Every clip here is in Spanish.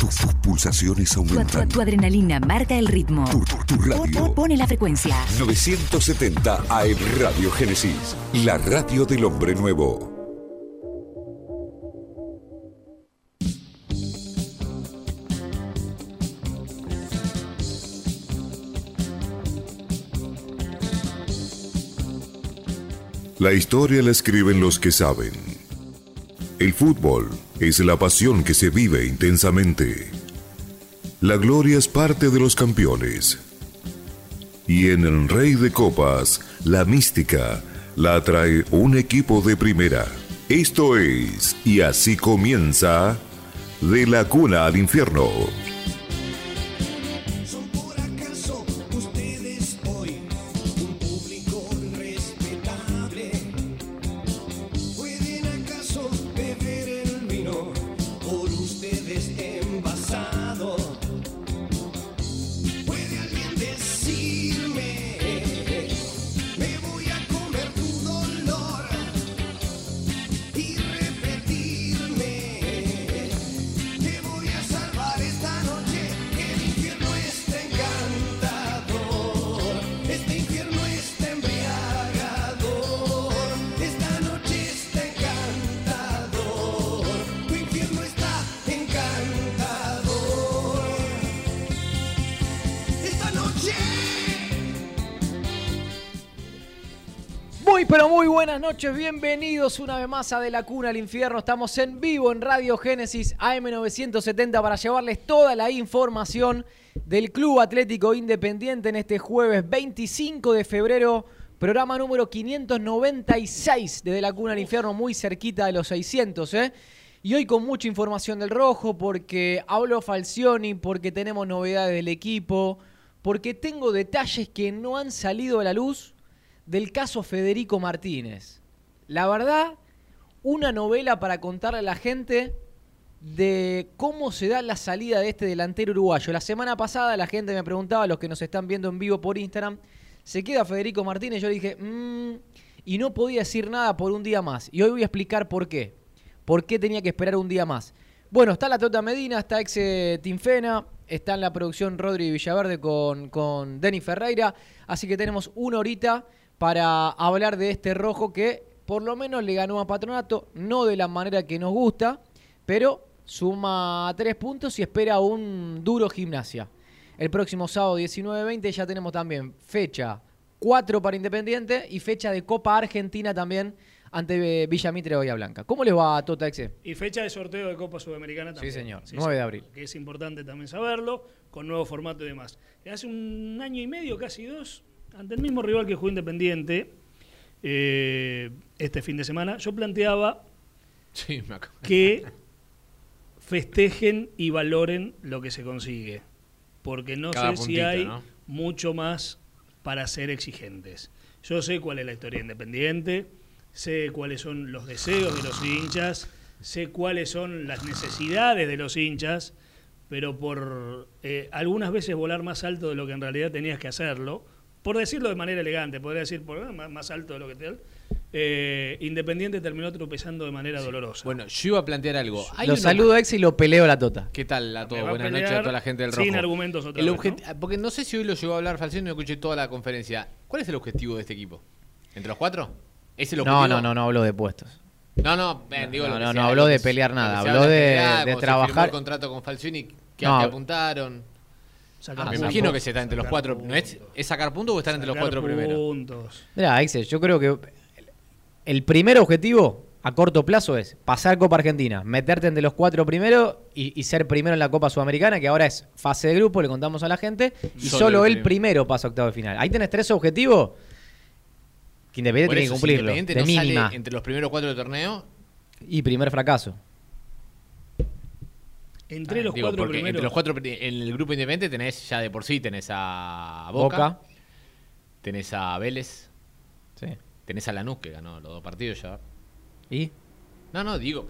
Tus, tus pulsaciones Tu, tu- aumentan. tu adrenalina marca el ritmo. Tu, tu- tu radio. Po- Pone la frecuencia. 970 AM Radio Génesis. La radio del hombre nuevo. La historia la escriben los que saben. El fútbol es la pasión que se vive intensamente. La gloria es parte de los campeones. Y en el Rey de Copas, la mística la trae un equipo de primera. Esto es, y así comienza, de la cuna al infierno. Una vez más a De la Cuna al Infierno. Estamos en vivo en Radio Génesis AM970 para llevarles toda la información del Club Atlético Independiente en este jueves 25 de febrero, programa número 596 de De la Cuna al Infierno, muy cerquita de los 600, ¿eh? Y hoy con mucha información del rojo, porque habló Falcioni, porque tenemos novedades del equipo, porque tengo detalles que no han salido a la luz del caso Federico Martínez. La verdad, una novela para contarle a la gente de cómo se da la salida de este delantero uruguayo. La semana pasada la gente me preguntaba, los que nos están viendo en vivo por Instagram, ¿se queda Federico Martínez? Yo dije, "Mm", y no podía decir nada por un día más. Y hoy voy a explicar por qué. ¿Por qué tenía que esperar un día más? Bueno, está la Tota Medina, está ex eh, Tinfena, está en la producción Rodri Villaverde con, con Denny Ferreira. Así que tenemos una horita para hablar de este rojo que por lo menos le ganó a Patronato, no de la manera que nos gusta, pero suma tres puntos y espera un duro gimnasia. El próximo sábado 19-20 ya tenemos también fecha 4 para Independiente y fecha de Copa Argentina también ante Villa Mitre Bahía Blanca. ¿Cómo les va a Tota Exe? Y fecha de sorteo de Copa Sudamericana también. señor. 9 de abril. Que es importante también saberlo, con nuevo formato y demás. Hace un año y medio, casi dos, ante el mismo rival que jugó Independiente, eh, este fin de semana, yo planteaba Sí, me acuerdo. que festejen y valoren lo que se consigue. Porque no Cada sé si hay ¿no? mucho más para ser exigentes. Yo sé cuál es la historia de independiente, sé cuáles son los deseos de los hinchas, sé cuáles son las necesidades de los hinchas, pero por eh, algunas veces volar más alto de lo que en realidad tenías que hacerlo, por decirlo de manera elegante, podría decir por, eh, más, más alto de lo que te eh, Independiente terminó tropezando de manera dolorosa. Bueno, yo iba a plantear algo. Hay Lo saludo a Exe y lo peleo a la Tota. ¿Qué tal a Me todos? va a Buenas noches a toda la gente del rojo. sin argumentos otra El vez. Porque no sé si hoy lo llegó a hablar Falcioni, no escuché toda la conferencia. ¿Cuál es el objetivo de este equipo? ¿Entre los cuatro? ¿Es el objetivo? No, no, no, no hablo de puestos. No, no, digo No, lo que no, no habló de pelear nada, habló de- de firmó trabajar- el contrato con Falcioni, que, No. que apuntaron. Sacar Ah, me puntos. imagino que se está entre los cuatro. ¿No es, sacar puntos o estar entre los cuatro primeros? puntos. Mira, Exe, yo creo que el primer objetivo a corto plazo es pasar Copa Argentina, meterte entre los cuatro primeros y, y ser primero en la Copa Sudamericana, que ahora es fase de grupo, le contamos a la gente, y Solo solo, el primero pasa a octavo de final. Ahí tenés tres objetivos que Independiente tiene que si cumplirlo, Independiente de no sale mínima. entre los primeros cuatro del torneo. Y primer fracaso. Entre Ah, los digo, cuatro primeros. Entre los cuatro, en el grupo independiente tenés ya de por sí, tenés a Boca, Boca. tenés a Vélez, Sí. tenés a Lanús que ganó los dos partidos ya. ¿Y? No, no, digo,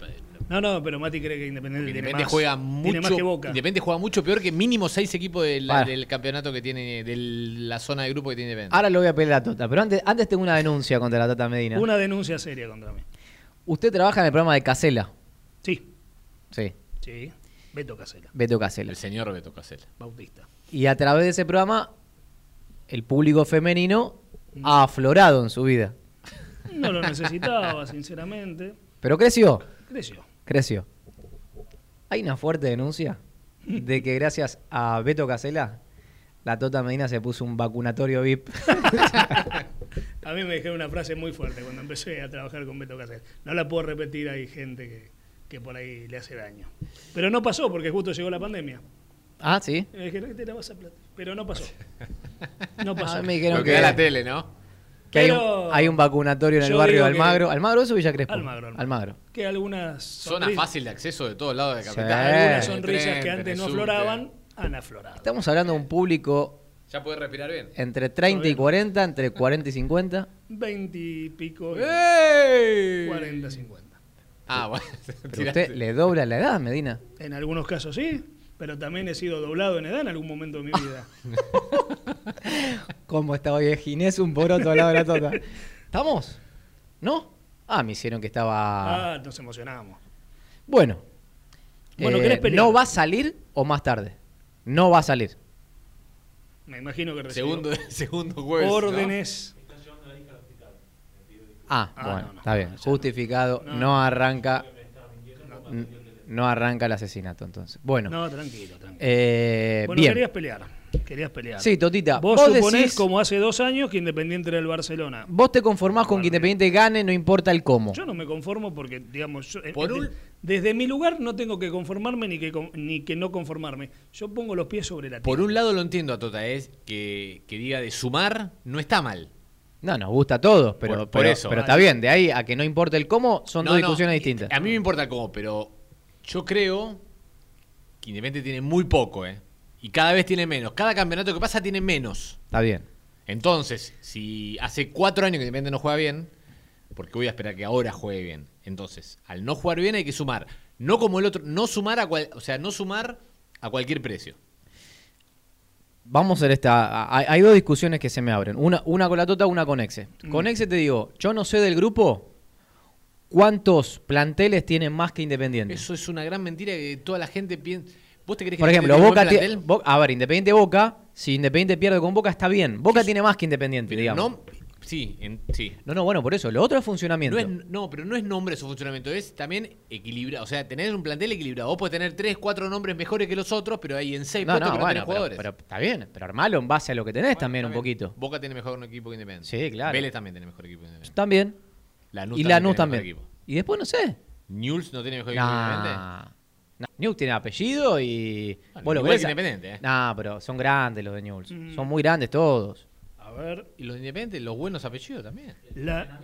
No, no, pero Mati cree que Independiente, tiene Independiente más, juega tiene más mucho, que Boca. Independiente juega mucho peor que mínimo seis equipos de la- Para. del campeonato que tiene, de la zona de grupo que tiene Independiente. Ahora lo voy a pelear a Tota, pero antes, antes tengo una denuncia contra la Tata Medina. Una denuncia seria contra mí. Usted trabaja en el programa de Casela. Sí, Sí. sí. Beto Casela, Beto Casella. El señor Beto Casella. Bautista. Y a través de ese programa, el público femenino ha aflorado en su vida. No lo necesitaba, sinceramente. Pero creció, Creció. creció. Hay una fuerte denuncia de que gracias a Beto Casella, la Tota Medina se puso un vacunatorio VIP. A mí me dijeron una frase muy fuerte cuando empecé a trabajar con Beto Casella. No la puedo repetir, hay gente que, que por ahí le hace daño. Pero no pasó porque justo llegó la pandemia. ah, sí. Me dijeron que te la vas a plata. Pero no pasó. No pasó. Ah, me dijeron Lo que que, da la tele, ¿no? que hay, Pero- un, hay un vacunatorio en el barrio de que- Almagro. ¿Almagro eso o Villa Crespo? Almagro, Almagro. Almagro. Que algunas Zona fácil de acceso de todos lados de Sí. capital. algunas sonrisas tren, que antes no afloraban, han aflorado. Estamos hablando de un público ¿Ya puedes respirar bien? entre 30 y 40, entre 40 y 50. 20 y pico, y ¡Ey! 40, 50. Ah, bueno. Pero usted le dobla la edad, Medina. En algunos casos sí, pero también he sido doblado en edad en algún momento de mi vida. ¿Cómo está hoy Ginés un poroto al lado de la tota? ¿Estamos? ¿No? Ah, me hicieron que estaba... Ah, nos emocionamos. Bueno. Bueno, Eh. ¿No va a salir o más tarde? No va a salir. Me imagino que recibió Segundo, segundo jueves. ¿no? Ah, Ah, bueno, no, no, está bien. no, Justificado. no. No, arranca... No arranca el asesinato, entonces. Bueno. No, tranquilo, tranquilo. eh, bueno, bien. querías pelear. Querías pelear. Sí, Totita. Vos, Vos, suponés, decís... como hace dos años, que Independiente era el Barcelona. Vos te conformás con que Independiente gane, no importa el cómo. Yo no me conformo porque, digamos, yo- Por eh, un- desde mi lugar no tengo que conformarme ni que, con- ni que no conformarme. Yo pongo los pies sobre la tierra. Por un lado lo entiendo a Tota, es que, que diga de sumar no está mal. No, nos gusta a todos, pero, Por- por pero, eso. pero está bien. De ahí a que no importa el cómo, son No, dos discusiones distintas. A mí me importa el cómo, pero yo creo que Independiente tiene muy poco, ¿eh? Y cada vez tiene menos. Cada campeonato que pasa tiene menos. Está bien. Entonces, si hace cuatro años que Independiente no juega bien, porque voy a esperar que ahora juegue bien. Entonces, al no jugar bien hay que sumar. No como el otro, no sumar a cual, o sea, no sumar a cualquier precio. Vamos a hacer esta. Hay, hay dos discusiones que se me abren. Una, una con la Tota, una con Exe. Mm. Con Exe te digo, yo no sé del grupo cuántos planteles tienen más que Independiente. Eso es una gran mentira que toda la gente piensa. ¿Vos te crees que Por ejemplo, Boca tiene a ver, Independiente Boca, si Independiente pierde con Boca está bien. Boca tiene más que Independiente, Pero digamos. no, sí, en- sí. No, no, bueno, por eso. Lo otro es funcionamiento. No, es, no, pero no es nombre su funcionamiento, es también equilibrado. O sea, tener un plantel equilibrado. Vos podés tener tres, cuatro nombres mejores que los otros, pero hay en seis no, puestos no, que no tenés pero, jugadores. pero está bien. Pero armalo en base a lo que tenés también un poquito. Boca tiene mejor equipo que Independiente. Sí, claro. Vélez también tiene mejor equipo que Independiente. También. Lanús y también Lanús tiene también. mejor equipo. Y después no sé. Newell's no tiene mejor equipo que Independiente. Nah. Tiene apellido y. Bueno, vos lo igual Independiente, ¿eh? Nah, pero son grandes los de Newell's. Mm. Son muy grandes todos. Ver, Y los de Independiente, los buenos apellidos también. la,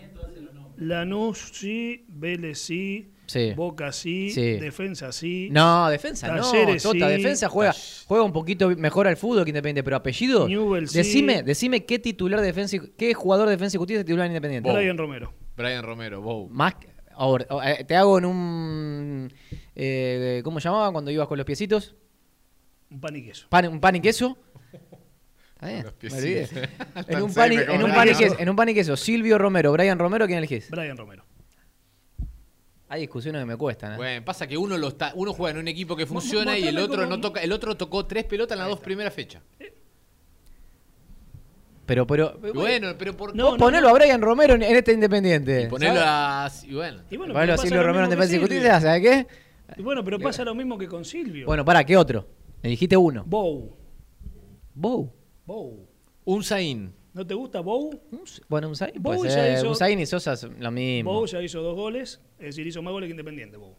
Lanús sí, Vélez sí, Sí. Boca sí, Sí. Defensa sí, No, defensa Talleres, no. Tota, sí. defensa juega, juega un poquito mejor al fútbol que Independiente, pero apellido. Newell's, sí. decime, decime qué titular de defensa y- qué jugador de defensa y justicia es titular en Independiente. Brian Romero. Brian Romero, Bow. Más ahora, eh, te hago en un eh, ¿cómo llamaba cuando ibas con los piecitos? Un pan y queso. Pan- un pan y queso. Está bien, Los me piecitos. olvidé. en, un pan y, en, un pan y queso, queso. en un pan y queso, Silvio Romero, Brian Romero, ¿quién elegís? Brian Romero. Hay discusiones que me cuestan. ¿eh? Bueno, pasa que uno lo está, uno juega en un equipo que funciona y el otro no toca, el otro tocó tres pelotas en las dos primeras fechas. Pero, pero, Y bueno, pero por No, vos ponelo a Brian Romero en, en este Independiente. ponerlo ¿sabes? a y bueno. Y bueno, Ponelo pero a pasa Silvio lo Romero en y justicia, ¿sabes qué? Y bueno, pero pasa lo mismo que con Silvio. Bueno, para, ¿qué otro? Me dijiste uno. Bow. Bow. Bow. Un Zain. ¿No te gusta Bow? Bueno, un Zayn, Bow puede ya hizo- Un Zayn y Sosa es lo mismo. Bow ya hizo dos goles, es decir, hizo más goles que Independiente, Bow.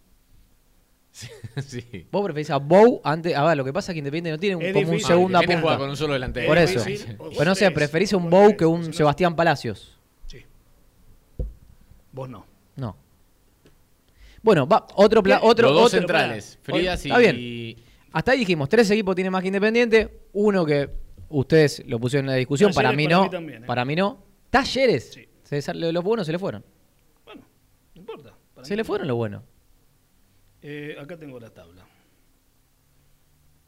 sí. Vos preferís a Bow antes. A ver, lo que pasa es que Independiente no tiene un- como un segunda Ah, punta. juega con un solo delantero. Por Es eso. O Pero no sé, preferís un Bow que un Sebastián Palacios. Sí. Vos no. No. Bueno, va, otro, pla- otro, Los dos otro- centrales, Frías y está bien. Hasta ahí dijimos, tres equipos tienen más que Independiente, uno que ustedes lo pusieron en la discusión, para mí para no, mí también, ¿eh? para mí no. Talleres, Sí. Se los buenos se le fueron, Bueno, no importa. Para se mí le fueron los buenos. Eh, acá tengo la tabla.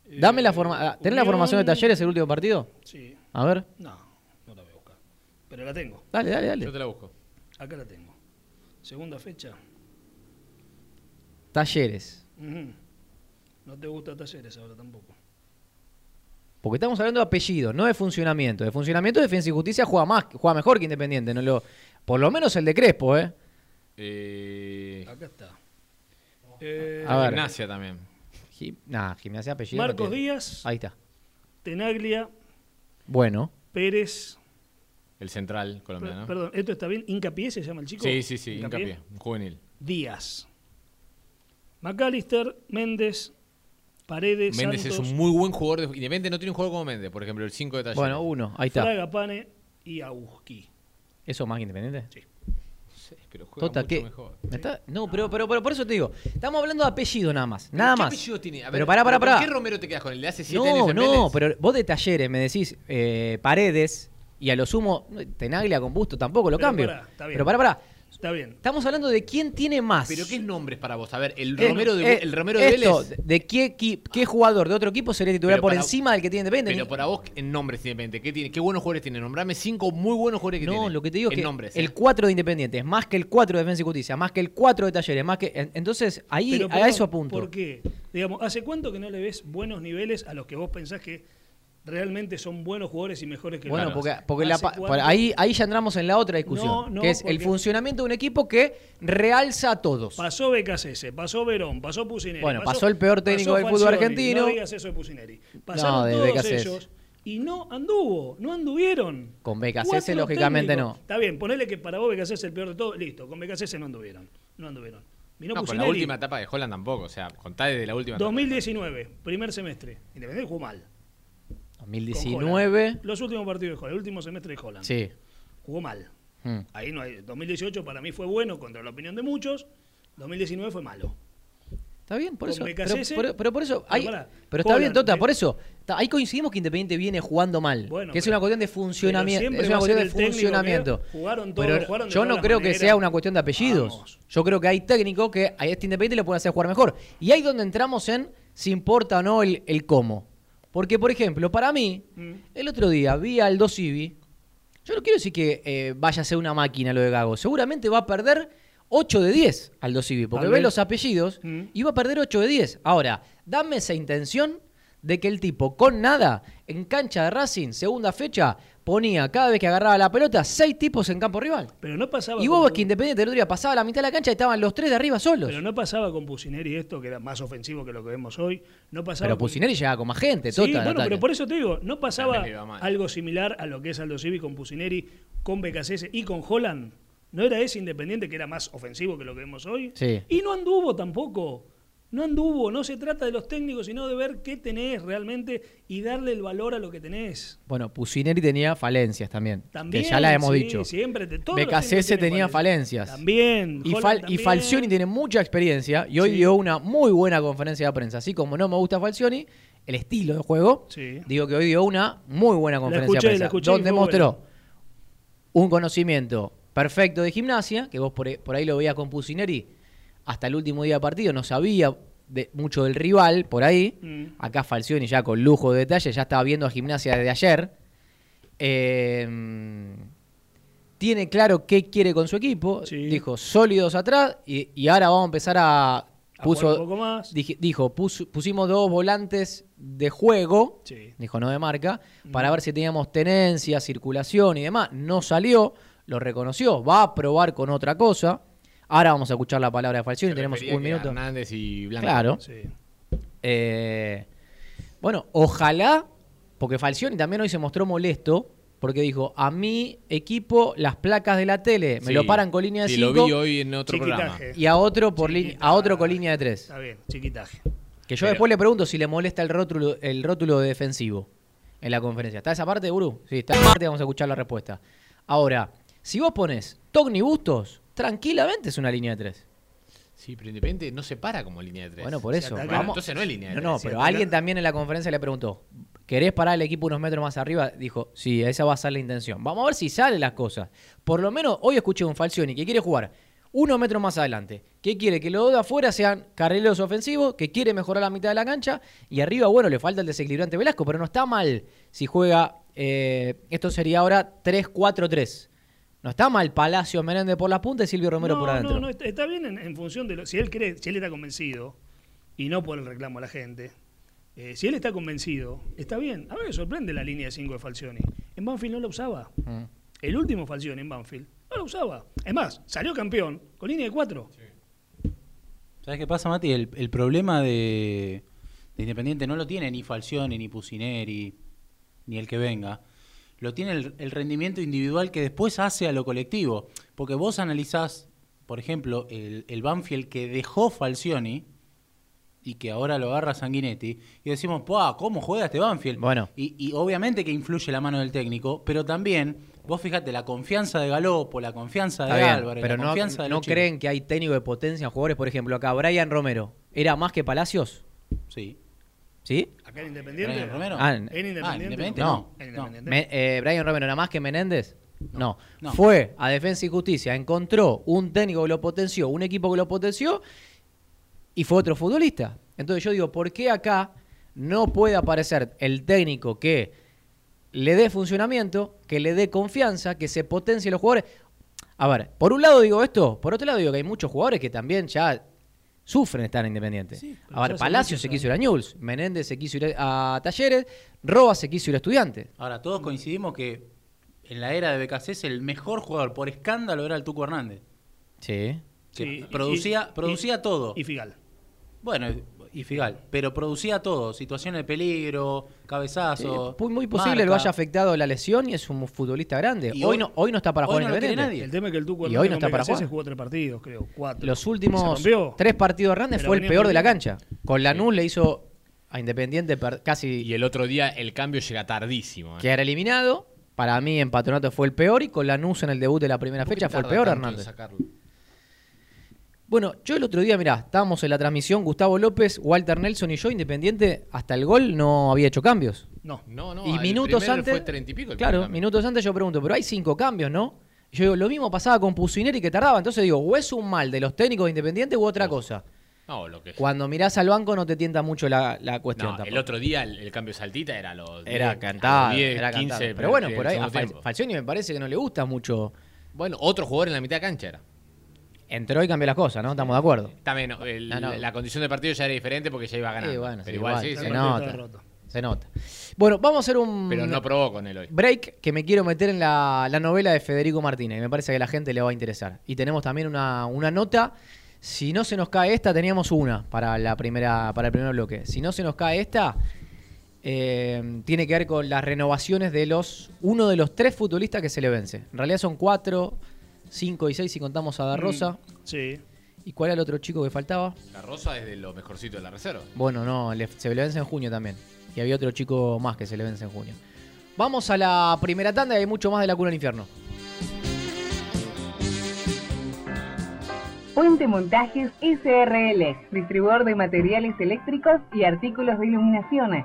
Dame la Eh, forma, ¿tenés la Unión- formación de Talleres el último partido? Sí. A ver, No, no la voy a buscar. Pero la tengo. dale, dale, dale. Yo te la busco. Acá la tengo. Segunda fecha. Talleres. No te gusta Talleres ahora tampoco. Porque estamos hablando de apellido, no de funcionamiento. De funcionamiento, Defensa y Justicia juega más, juega mejor que Independiente. No lo, por lo menos el de Crespo, ¿eh? Eh, Acá está. Eh, A ver. Gimnasia también. Nah, gimnasia apellido. Marcos. Díaz, Ahí está. Tenaglia, Bueno, Pérez. El central colombiano. Perdón, ¿esto está bien? ¿Hincapié se llama el chico? Sí, sí, sí, hincapié. Un juvenil. Díaz. McAllister, Méndez, Paredes, Méndez Santos, es un muy buen jugador. De... Independiente no tiene un jugador como Méndez, por ejemplo, el 5 de Talleres. bueno, uno. Ahí está. Fraga Pane y Auski. ¿Eso más que Independiente? Sí. Sí, pero juega Tota, mucho ¿qué? mejor. ¿Me está? No, pero, pero, pero por eso te digo. Estamos hablando de apellido nada más. Nada ¿Qué más. apellido tiene? A ver, pero pará, pará, ¿con pará. ¿Qué Romero te quedas con el de hace 7 años No, en no, Vélez? pero vos de talleres me decís eh, Paredes y a lo sumo Tenaglia con Busto tampoco lo Pero cambio. pará, está bien. Pero pará, pará. Está bien. Estamos hablando de quién tiene más. ¿Pero qué nombres para vos? A ver, el Eh, Romero de, eh, el Romero de esto, Vélez. de qué, qué jugador de otro equipo sería titular Pero por para- encima del que tiene Independiente. Pero para vos, en nombres independiente, ¿qué, tiene? ¿qué buenos jugadores tiene? Nombrame cinco muy buenos jugadores que no, tiene. lo que te digo es que nombres, el ¿eh? 4 de Independiente es más que el 4 de Defensa y Justicia, más que el 4 de Talleres, más que en- entonces ahí Pero, a eso apunto. ¿Por qué? Digamos, ¿hace cuánto que no le ves buenos niveles a los que vos pensás que realmente son buenos jugadores y mejores que Bueno, los porque, porque ahí, ahí ya entramos en la otra discusión, No, no, que es el funcionamiento de un equipo que realza a todos. Pasó Becasese, pasó Verón, pasó Pusineri. Bueno, pasó el peor técnico del fútbol argentino. No digas eso de Pusineri. Pasaron de todos ellos y no anduvo, no anduvieron. Con Becasese, lógicamente, técnicos. no. Está bien, ponele que para vos Becasese es el peor de todo. Listo, con Becasese no anduvieron. No anduvieron. No, con la última etapa de Holland tampoco. O sea, contá desde la última etapa. 2019, primer semestre. Independiente jugó mal. Con 2019, Holland. Los últimos partidos de Holland, el último semestre de Holland. sí. Jugó mal. Mm. Ahí no hay. 2018 para mí fue bueno, contra la opinión de muchos. 2019 fue malo. Está bien, por eso. Pero, pero- pero por eso. pero hay- pará, pero está bien, Tota, de- por eso. está- ahí coincidimos que Independiente viene jugando mal. Bueno, que es una cuestión de funcionamiento. Es una cuestión de técnico funcionamiento. jugaron todos, Pero jugaron de yo no creo que sea una cuestión de apellidos. Vamos. Yo creo que hay técnicos que a este Independiente le pueden hacer jugar mejor. Y ahí donde entramos en si importa o no el, el cómo. Porque, por ejemplo, para mí, Mm. el otro día vi al Dos Ibi. Yo no quiero decir que eh, vaya a ser una máquina lo de Gago. Seguramente va a perder 8 de 10 al Dos Ibi, porque ve los apellidos Mm. y va a perder 8 de 10. Ahora, dame esa intención de que el tipo, con nada, en cancha de Racing, segunda fecha, ponía cada vez que agarraba la pelota, seis tipos en campo rival. Pero no pasaba Y con vos ves que Independiente el otro día pasaba la mitad de la cancha y estaban los tres de arriba solos. Pero no pasaba con Pusineri esto, que era más ofensivo que lo que vemos hoy. No pasaba Pero con- Pusineri llegaba con más gente, Sí, tota, en bueno, pero por eso te digo, no pasaba algo similar a lo que es Aldo Civi con Pusineri, con Becasese y con Holland. ¿No era ese Independiente que era más ofensivo que lo que vemos hoy? Sí. Y no anduvo tampoco. No anduvo. No se trata de los técnicos, sino de ver qué tenés realmente y darle el valor a lo que tenés. Bueno, Pusineri tenía falencias también, También, que ya la hemos sí, dicho. Siempre, te- tenía falencias. También. Y, Fal- y también. Falcioni tiene mucha experiencia y hoy Sí. dio una muy buena conferencia de prensa. Así como no me gusta Falcioni, el estilo de juego, Sí. digo que hoy dio una muy buena conferencia escuché, de prensa. escuché y donde mostró un conocimiento perfecto de gimnasia, que vos por, ahí- por ahí lo veías con Pusineri, hasta el último día de partido no sabía de- mucho del rival, por ahí. Mm. Acá Falcioni ya con lujo de detalle, ya estaba viendo a gimnasia desde ayer. Eh, tiene claro qué quiere con su equipo. Sí. Dijo sólidos atrás y, y ahora vamos a empezar a. Puso, un poco más. dije- dijo, pus- pusimos dos volantes de juego, Sí. dijo no de marca, para ver si teníamos tenencia, circulación y demás. No salió, lo reconoció, va a probar con otra cosa. Ahora vamos a escuchar la palabra de Falcioni, tenemos un minuto. Hernández y Blanco. Claro. Sí. Eh, bueno, ojalá, porque Falcioni también hoy se mostró molesto, porque dijo, a mi equipo las placas de la tele me Sí, lo paran con línea de sí, 5 lo vi hoy en otro programa. Y a otro por a otro con línea de 3. Está bien, chiquitaje. Que yo Pero- después le pregunto si le molesta el rótulo, el rótulo de defensivo en la conferencia. ¿Está esa parte, Guru? Sí, está esa parte, vamos a escuchar la respuesta. Ahora, si vos pones Togni Bustos, tranquilamente es una línea de 3. Sí, pero Independiente no se para como línea de tres. Bueno, por eso. vamos- entonces no es línea de No, tres. no, pero alguien también en la conferencia le preguntó, ¿querés parar el equipo unos metros más arriba? Dijo, sí, esa va a ser la intención. Vamos a ver si salen las cosas. Por lo menos hoy escuché un Falcioni que quiere jugar unos metros más adelante, que quiere que los dos de afuera sean carrileros ofensivos, que quiere mejorar la mitad de la cancha, y arriba, bueno, le falta el desequilibrante Velasco, pero no está mal si juega, eh, esto sería ahora 3-4-3. No está mal Palacio Menéndez por la punta y Silvio Romero no, por adentro. No, no, está, está bien en, en función de lo. Si él cree, si él está convencido y no por el reclamo a la gente. Eh, si él está convencido, está bien. A mí me sorprende la línea de 5 de Falcioni. En Banfield no la usaba. Mm. El último Falcioni en Banfield no la usaba. Es más, salió campeón con línea de 4. ¿Sabes qué pasa, Mati? El, el problema de, de Independiente no lo tiene ni Falcioni, ni Pusineri, ni el que venga. Lo tiene el, el rendimiento individual que después hace a lo colectivo. Porque vos analizás, por ejemplo, el, el Banfield que dejó Falcioni y que ahora lo agarra Sanguinetti, y decimos, ¡Pua! ¿Cómo juega este Banfield? Bueno. Y, y obviamente que influye la mano del técnico, pero también, vos fíjate, la confianza de Galopo, la confianza de bien, Álvarez, pero la no, confianza de no creen que hay técnico de potencia en jugadores, por ejemplo, acá Brian Romero, ¿era más que Palacios? Sí. ¿Sí? Acá en Independiente. Brian Romero. Ah, En Independiente. Ah, en Independiente no. En No. Independiente. Me- eh, Brian Romero era más que Menéndez. No. no. Fue a Defensa y Justicia, encontró un técnico que lo potenció, un equipo que lo potenció y fue otro futbolista. Entonces yo digo, ¿por qué acá no puede aparecer el técnico que le dé funcionamiento, que le dé confianza, que se potencie los jugadores? A ver, por un lado digo esto, por otro lado digo que hay muchos jugadores que también ya sufren estar en Independiente. pero a ya ver, hace Palacio se quiso ir a Newell's, Menéndez se quiso ir a Talleres, Roa se quiso ir a Estudiantes. Ahora, todos coincidimos que en la era de BKC el mejor jugador por escándalo era el Tuco Hernández. Sí. Que Sí, y- producía, y- producía todo. Y Figal. bueno, y Figal, pero producía todo. Situaciones de peligro, cabezazo. Sí, muy, muy posible lo marca. haya afectado la lesión y es un futbolista grande. Y hoy, hoy- no, hoy no está para hoy jugar no lo quiere Independiente. nadie. El tema es que el Tuco Y hoy no está para jugar. jugó tres partidos, creo. Cuatro. Los últimos tres partidos grandes Pero fue el peor de la cancha. Con Lanús le hizo a Independiente casi Y el otro día el cambio llega tardísimo. ¿eh? quedar eliminado. Para mí en Patronato fue el peor y con Lanús en el debut de la primera ¿Por qué fecha fue el peor en Hernández. Bueno, yo el otro día, mirá, estábamos en la transmisión, Gustavo López, Walter Nelson y yo, Independiente, hasta el gol no había hecho cambios. No. No, no. y minutos antes. Fue 30 y pico. el claro, minutos antes yo pregunto, pero hay cinco cambios, ¿no? Y yo digo, lo mismo pasaba con Pusineri que tardaba. Entonces digo, o es un mal de los técnicos de Independiente u otra cosa. No, lo que. Cuando mirás al banco no te tienta mucho la, la cuestión No, el otro día el, el cambio saltita era los. Era 10, cantado, a los 10, era 15 cantado. Pero bueno, por ahí a Fal-. Falcioni me parece que no le gusta mucho. Bueno, otro jugador en la mitad de cancha era. Entró y cambió las cosas, ¿no? Estamos de acuerdo. También no, el- No, no. la condición de partido ya era diferente porque ya iba ganando. Sí, bueno, pero sí, igual, igual, sí, se sí. El nota. Se nota. Bueno, vamos a hacer un Pero no probó con él hoy. break que me quiero meter en la, la novela de Federico Martínez. Me parece que a la gente le va a interesar. Y tenemos también una, una nota. Si no se nos cae esta, teníamos una para, la primera, para el primer bloque. Si no se nos cae esta, eh, tiene que ver con las renovaciones de los uno de los tres futbolistas que se le vence. En realidad son cuatro, cinco y seis si contamos a Da Rosa. Mm, Sí. ¿Y cuál era el otro chico que faltaba? La Rosa es de lo mejorcito de la reserva. Bueno, no, le- se le vence en junio también. Y había otro chico más que se le vence en junio. Vamos a la primera tanda y hay mucho más de la cuna del infierno. Puente Montajes SRL, distribuidor de materiales eléctricos y artículos de iluminación.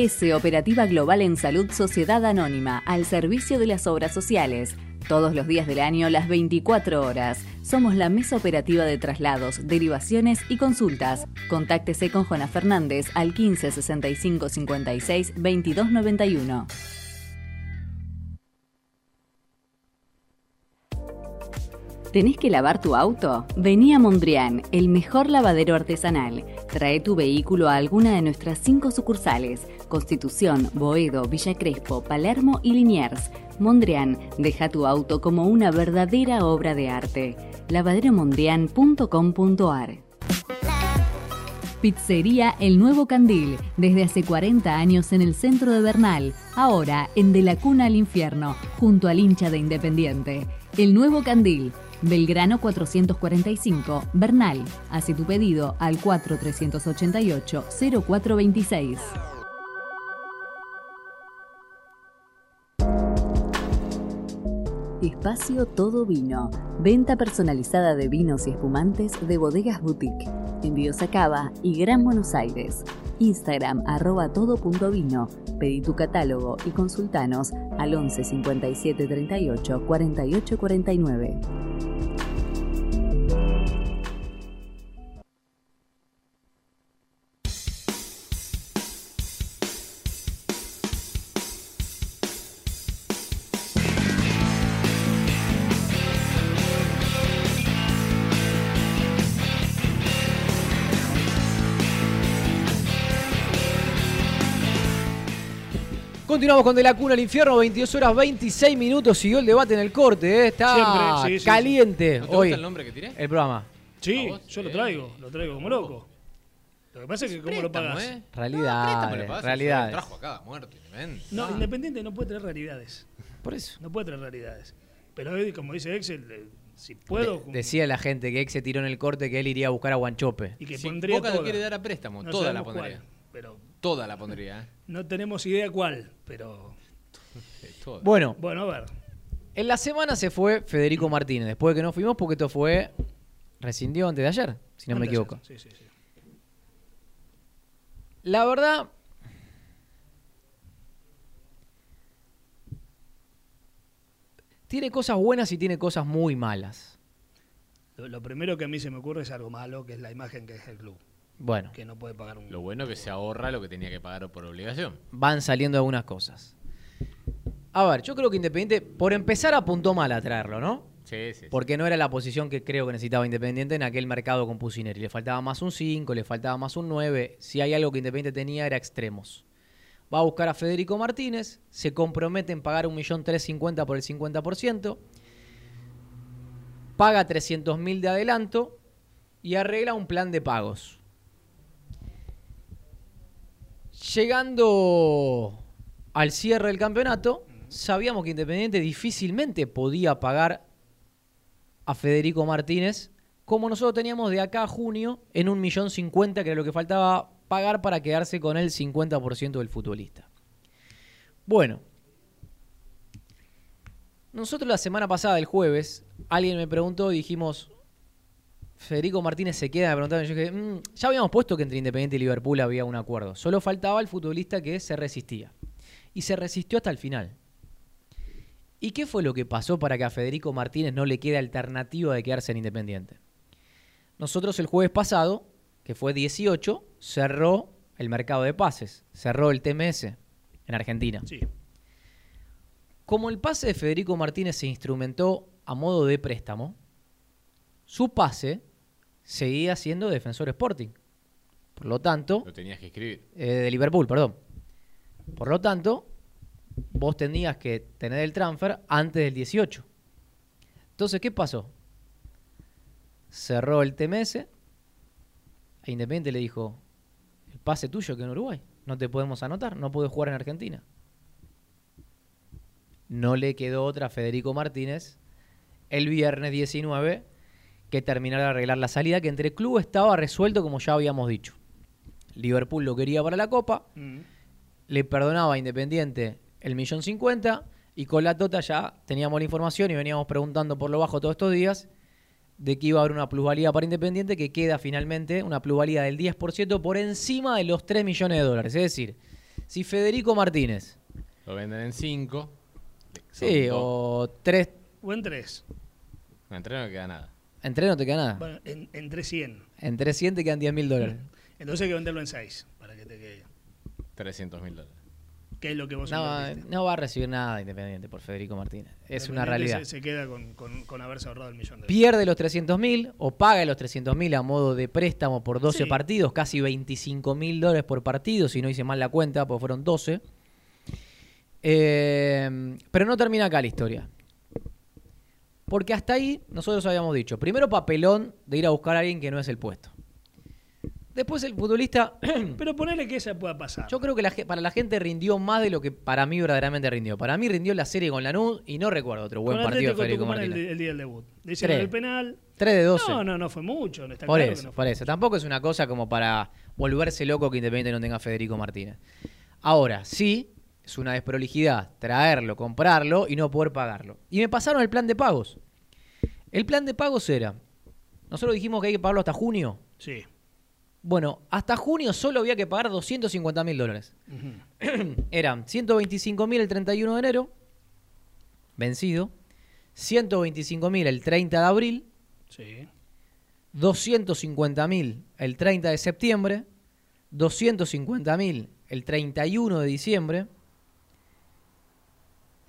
OGS Operativa Global en Salud Sociedad Anónima, al servicio de las obras sociales. Todos los días del año, las 24 horas. Somos la mesa operativa de traslados, derivaciones y consultas. Contáctese con Juana Fernández al 15 65 56 22 91. ¿Tenés que lavar tu auto? Vení a Mondrian, el mejor lavadero artesanal. Trae tu vehículo a alguna de nuestras cinco sucursales: Constitución, Boedo, Villa Crespo, Palermo y Liniers. Mondrian, deja tu auto como una verdadera obra de arte. lavaderomondrian.com.ar Pizzería El Nuevo Candil, desde hace 40 años en el centro de Bernal, ahora en De la Cuna al Infierno, junto al hincha de Independiente. El Nuevo Candil, Belgrano 445, Bernal. Hace tu pedido al 4388 0426. Espacio Todo Vino. Venta personalizada de vinos y espumantes de bodegas boutique. Envíos a Cava y Gran Buenos Aires. Instagram arroba todo.vino. Pedí tu catálogo y consultanos al 11 57 38 48 49. Continuamos con De la Cuna al Infierno, 22 horas 26 minutos. Siguió el debate en el corte, ¿eh? está Siempre, sí, sí, sí. caliente ¿No te hoy gusta el nombre que tiré? el programa. Sí, yo lo traigo, lo traigo como loco. Lo que pasa es que cómo lo pagas. ¿eh? Realidades. se lo Trajo acá, muerto. No, Ah. Independiente no puede tener realidades. Por eso. No puede tener realidades. Pero hoy, como dice Excel, eh, si puedo. De- decía la gente que ex se tiró en el corte que él iría a buscar a Guanchope. y que Si pondría Boca lo toda. quiere dar a préstamo, No toda la pondría. cuál, pero Toda la pondría, ¿eh? no tenemos idea cuál. Pero toda. Bueno, bueno, a ver. en la semana se fue Federico Martínez, después de que no fuimos, porque esto fue. rescindió antes de ayer, si no me Antes equivoco. Sí, sí, sí. La verdad. Tiene cosas buenas y tiene cosas muy malas. Lo, lo primero que a mí se me ocurre es algo malo, que es la imagen que es el club. Bueno, Que no puede pagar un. Lo bueno que se ahorra lo que tenía que pagar por obligación. van saliendo algunas cosas. A ver, yo creo que Independiente, por empezar, apuntó mal a traerlo, ¿no? Sí, sí. sí. Porque no era la posición que creo que necesitaba Independiente en aquel mercado con Pusineri. Le faltaba más un 5, le faltaba más un 9. Si hay algo que Independiente tenía era extremos. Va a buscar a Federico Martínez, se compromete en pagar 1.350.000 por el 50%, paga 300.000 de adelanto y arregla un plan de pagos. Llegando al cierre del campeonato, sabíamos que Independiente difícilmente podía pagar a Federico Martínez, como nosotros teníamos de acá a junio, en un millón cincuenta, que era lo que faltaba pagar para quedarse con el 50% del futbolista. Bueno, nosotros la semana pasada, el jueves, alguien me preguntó dijimos, Federico Martínez se queda, me preguntaron, yo dije, "Mm, ya habíamos puesto que entre Independiente y Liverpool había un acuerdo, solo faltaba el futbolista que se resistía. Y se resistió hasta el final. ¿Y qué fue lo que pasó para que a Federico Martínez no le quede alternativa de quedarse en Independiente? Nosotros el jueves pasado que fue 18, cerró el mercado de pases, cerró el TMS en Argentina. Sí. Como el pase de Federico Martínez se instrumentó a modo de préstamo, su pase seguía siendo Defensor Sporting. Por lo tanto, Lo tenías que escribir. eh, de Liverpool, perdón. Por lo tanto, vos tenías que tener el transfer antes del 18. Entonces, ¿qué pasó? Cerró el TMS e Independiente le dijo, el pase tuyo que en Uruguay, no te podemos anotar, no puedes jugar en Argentina. No le quedó otra a Federico Martínez el viernes 19 que terminar de arreglar la salida, que entre el club estaba resuelto como ya habíamos dicho. Liverpool lo quería para la Copa, Mm. le perdonaba a Independiente el millón cincuenta y con la Tota ya teníamos la información y veníamos preguntando por lo bajo todos estos días de que iba a haber una plusvalía para Independiente que queda finalmente una plusvalía del 10% por encima de los 3 millones de dólares. Es decir, si Federico Martínez, Lo venden en 5. sí, o 3, O en tres. No, entre no queda nada. En 3 no te queda nada. Bueno, en, entre 100. En 300 te quedan 10 mil dólares. Entonces hay que venderlo en 6 para que te quede. 300 mil dólares. ¿Qué es lo que vos No, no va a recibir nada Independiente por Federico Martínez. Es una realidad. Se, se queda con, con, con haberse ahorrado el millón de pierde los 300 mil o paga los 300 mil a modo de préstamo por 12 Sí. partidos, casi 25 mil dólares por partido, si no hice mal la cuenta, porque fueron 12. Eh, pero no termina acá la historia. Porque hasta ahí nosotros habíamos dicho, primero papelón de ir a buscar a alguien que no es el puesto. Después el futbolista, Pero ponele que esa pueda pasar. yo creo que la para la gente rindió más de lo que para mí verdaderamente rindió. Para mí rindió la serie con Lanús y no recuerdo otro buen Con partido de Federico Tucumán el, Martínez. el día del debut. Le hicieron Tres. el penal. 3 de 12. No, no, no fue mucho. no está Por claro eso, no por eso. Tampoco es una cosa como para volverse loco que Independiente no tenga a Federico Martínez. Ahora, sí, es una desprolijidad traerlo, comprarlo y no poder pagarlo. Y me pasaron el plan de pagos. El plan de pagos era, nosotros dijimos que hay que pagarlo hasta junio. Sí. Bueno, hasta junio solo había que pagar 250 mil dólares. Eran 125 mil el 31 de enero, vencido. 125 mil el 30 de abril. Sí. 250.000 el 30 de septiembre, 250.000 el 31 de diciembre,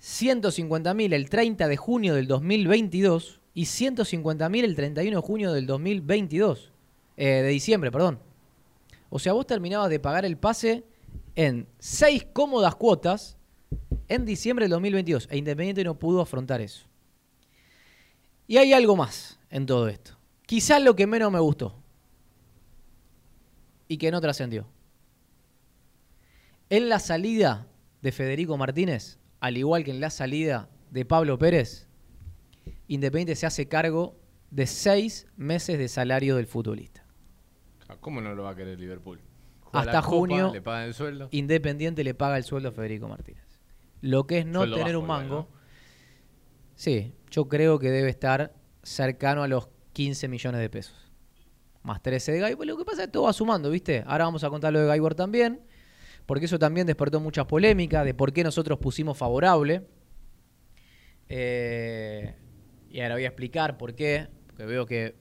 150.000 el 30 de junio del 2022 y 150.000 el 31 de junio del 2022, eh, de diciembre, perdón. O sea, vos terminabas de pagar el pase en seis cómodas cuotas en diciembre del 2022 e Independiente no pudo afrontar eso. Y hay algo más en todo esto. Quizás lo que menos me gustó. Y que no trascendió. En la salida de Federico Martínez, al igual que en la salida de Pablo Pérez, Independiente se hace cargo de seis meses de salario del futbolista. Ah, ¿Cómo no lo va a querer Liverpool? Juega Hasta Copa, junio, Le pagan el sueldo. Independiente le paga el sueldo a Federico Martínez. Lo que es no Sueldo tener bajo un igual, mango. ¿no? Sí, yo creo que debe estar cercano a los 15 millones de pesos. Más 13 de Gaibor. Lo que pasa es que todo va sumando, ¿viste? Ahora vamos a contar lo de Gaibor también. Porque eso también despertó muchas polémicas de por qué nosotros pusimos favorable. Eh, y ahora voy a explicar por qué. Porque veo que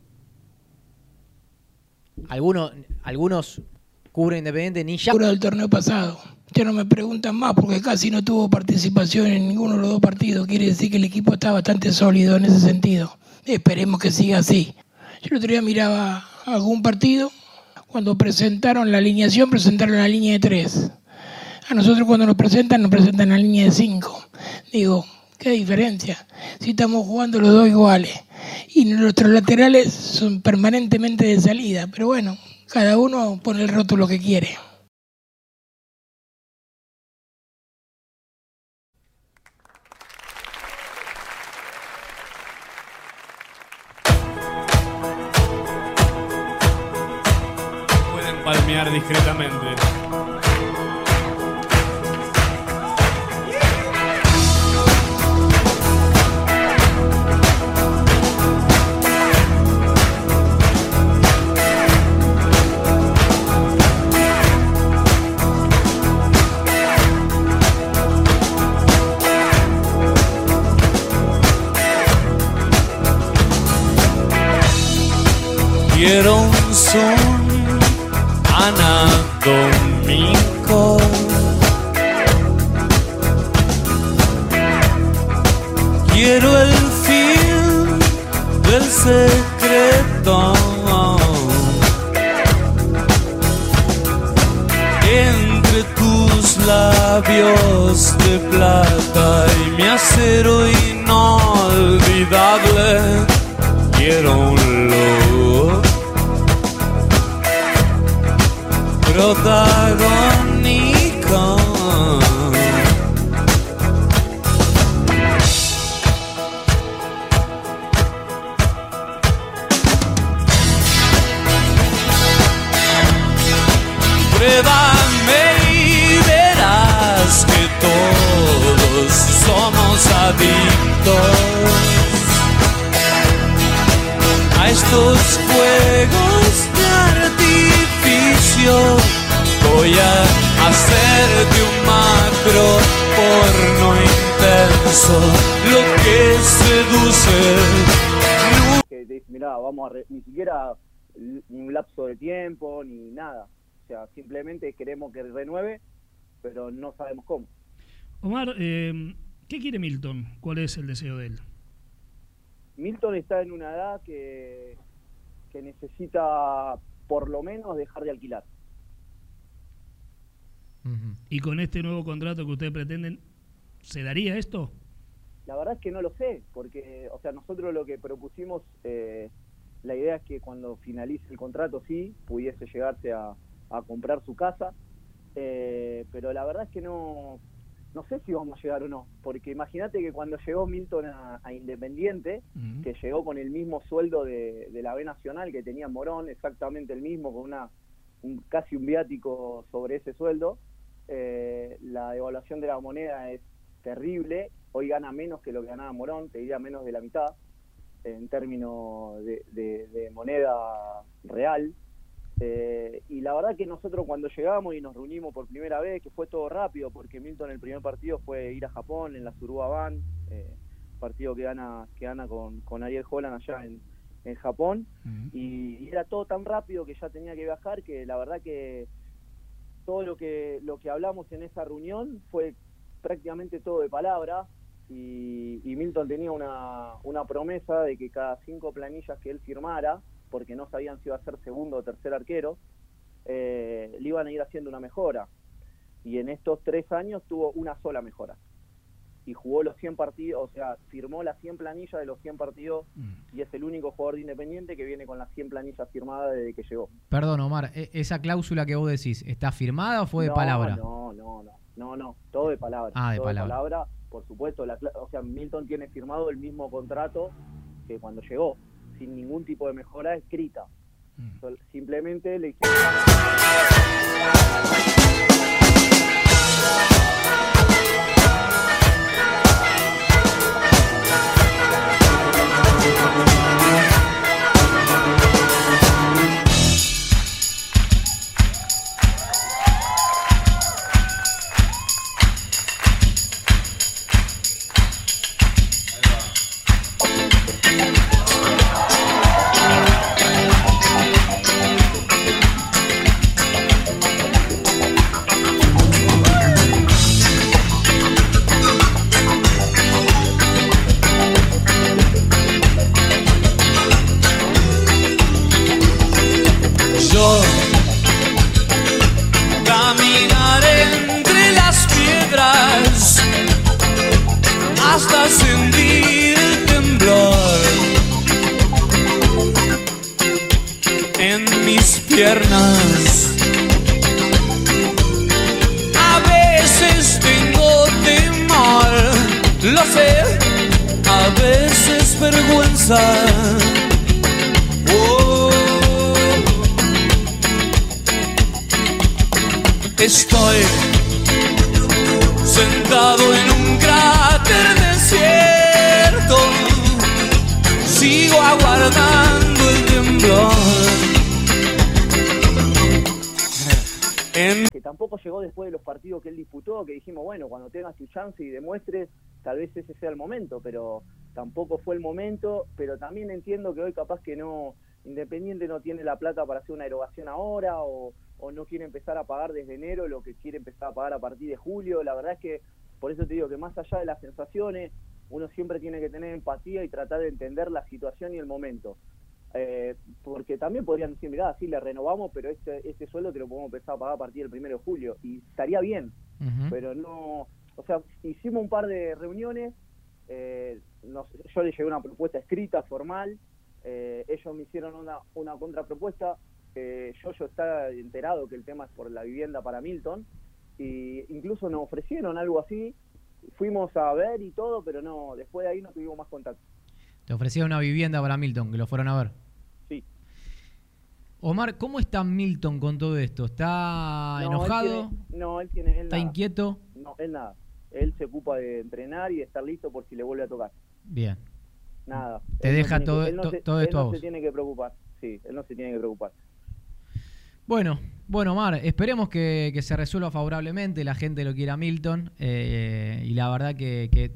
algunos, algunos cubren Independiente ni ya. Del torneo pasado. Ya no me preguntan más porque casi no tuvo participación en ninguno de los dos partidos. Quiere decir que el equipo está bastante sólido en ese sentido. Esperemos que siga así. Yo el otro día miraba algún partido. Cuando presentaron la alineación, presentaron la línea de tres. A nosotros cuando nos presentan, nos presentan la línea de cinco. Digo, ¿qué diferencia? Si estamos jugando los dos iguales. Y nuestros laterales son permanentemente de salida. Pero bueno, cada uno pone el rótulo que quiere. Discretamente. Quiero un Ana Domingo. Quiero el fin del secreto. Entre tus labios de plata y mi acero inolvidable, quiero un protagónico. Pruébame y verás que todos somos adictos a estos Hacerte un macro porno intenso, lo que seduce. que te dice, mirá, vamos a re- ni siquiera un lapso de tiempo, ni nada. O sea, simplemente queremos que renueve, pero no sabemos cómo. Omar, eh, ¿qué quiere Milton? ¿Cuál es el deseo de él? Milton está en una edad que, que necesita por lo menos dejar de alquilar. Y con este nuevo contrato que ustedes pretenden, ¿se daría esto? La verdad es que no lo sé, porque, o sea, nosotros lo que propusimos, eh, la idea es que cuando finalice el contrato sí, pudiese llegarse a, a comprar su casa, eh, pero la verdad es que no, no sé si vamos a llegar o no, porque imagínate que cuando llegó Milton a, a Independiente, que llegó con el mismo sueldo de, de la B Nacional que tenía Morón, exactamente el mismo, con una un- casi un viático sobre ese sueldo, eh, la devaluación de la moneda es terrible, hoy gana menos que lo que ganaba Morón, te diría menos de la mitad, en términos de, de- de moneda real. Eh, y la verdad que nosotros cuando llegamos y nos reunimos por primera vez, que fue todo rápido, porque Milton el primer partido fue ir a Japón en la Suruba Ban, eh, partido que gana que gana con, con Ariel Holland allá en, en Japón, y, y era todo tan rápido que ya tenía que viajar que la verdad que todo lo que lo que hablamos en esa reunión fue prácticamente todo de palabra y, y Milton tenía una, una promesa de que cada cinco planillas que él firmara, porque no sabían si iba a ser segundo o tercer arquero, eh, le iban a ir haciendo una mejora. Y en estos tres años tuvo una sola mejora. Y jugó los 100 partidos, o sea, firmó las 100 planillas de los 100 partidos y es el único jugador de Independiente que viene con las 100 planillas firmadas desde que llegó. Perdón, Omar, ¿e- ¿esa cláusula que vos decís, ¿está firmada o fue de palabra? No, no, no, no, no, todo de palabra. Ah, de todo palabra. por supuesto. La, o sea, Milton tiene firmado el mismo contrato que cuando llegó, sin ningún tipo de mejora escrita. Sol- Simplemente le vez ese sea el momento, pero tampoco fue el momento, pero también entiendo que hoy capaz que no, Independiente no tiene la plata para hacer una erogación ahora o, o no quiere empezar a pagar desde enero lo que quiere empezar a pagar a partir de julio, la verdad es que por eso te digo que más allá de las sensaciones, uno siempre tiene que tener empatía y tratar de entender la situación y el momento. Eh, porque también podrían decir, mirá, sí, le renovamos, pero este, este sueldo te lo podemos empezar a pagar a partir del primero de julio. Y estaría bien, pero no... O sea, hicimos un par de reuniones, eh, nos- yo le llevé una propuesta escrita, formal, eh, ellos me hicieron una, una contrapropuesta, eh, yo yo estaba enterado que el tema es por la vivienda para Milton, y incluso nos ofrecieron algo así, fuimos a ver y todo, pero no, después de ahí no tuvimos más contacto. Te ofrecía una vivienda para Milton, que lo fueron a ver. Sí. Omar, ¿cómo está Milton con todo esto? ¿Está No, él enojado? tiene- no, él tiene... Él ¿Está nada. inquieto? No, él nada. Él se ocupa de entrenar y de estar listo por si le vuelve a tocar. Bien. Nada. Te Él deja que- todo- él no to- se- todo esto a no vos. se tiene que preocupar. Sí, él no se tiene que preocupar. Bueno, bueno, Omar, esperemos que, que se resuelva favorablemente, la gente lo quiera a Milton, eh, y la verdad que, que,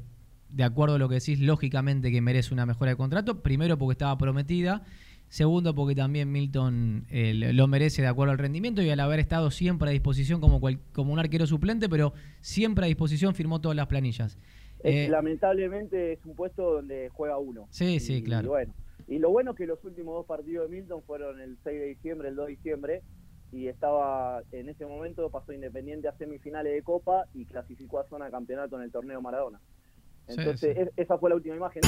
de acuerdo a lo que decís, lógicamente que merece una mejora de contrato, primero porque estaba prometida, segundo porque también Milton eh, lo- merece de acuerdo al rendimiento y al haber estado siempre a disposición como, cual- como un arquero suplente, pero siempre a disposición firmó todas las planillas. Es- Eh, lamentablemente es un puesto donde juega uno. Sí, sí, Y claro. bueno, y lo bueno es que los últimos dos partidos de Milton fueron el 6 de diciembre, el 2 de diciembre, y estaba en ese momento pasó Independiente a semifinales de Copa y clasificó a zona de campeonato en el torneo Maradona. Entonces, sí. es- esa fue la última imagen.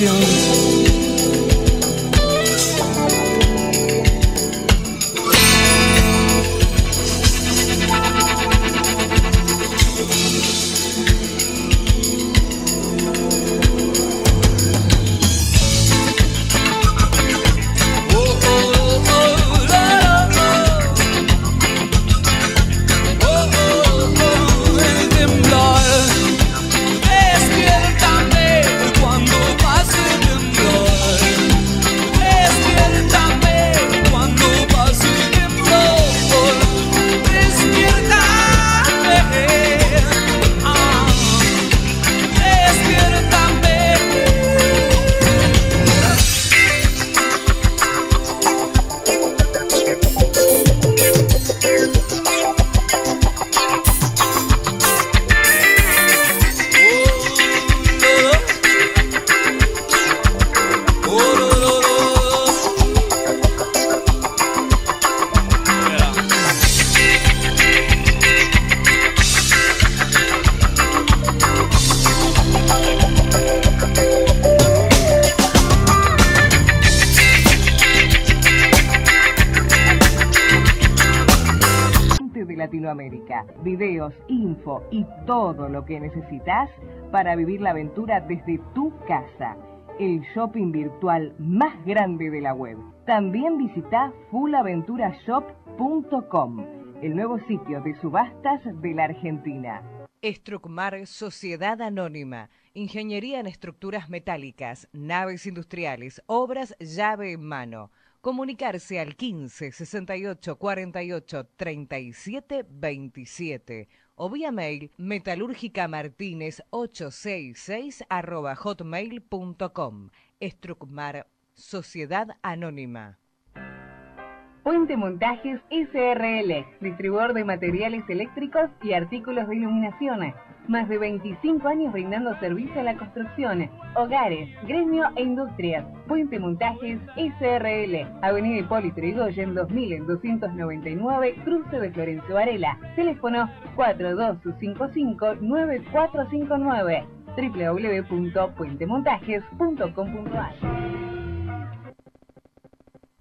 canción todo lo que necesitas para vivir la aventura desde tu casa. El shopping virtual más grande de la web. También visita fullaventurashop.com, el nuevo sitio de subastas de la Argentina. Estrucmar Sociedad Anónima. Ingeniería en estructuras metálicas, naves industriales, obras llave en mano. Comunicarse al 15 68 48 37 27 o vía mail metalúrgicamartínez 866 arroba hotmail.com. Estrucmar Sociedad Anónima. Puente Montajes SRL, distribuidor de materiales eléctricos y artículos de iluminación. Más de 25 años brindando servicio a la construcción, hogares, gremio e industrias. Puente Montajes SRL, Avenida Hipólito Yrigoyen 2000 en 299, cruce de Florencio Varela. Teléfono 4255-9459 www.puentemontajes.com.ar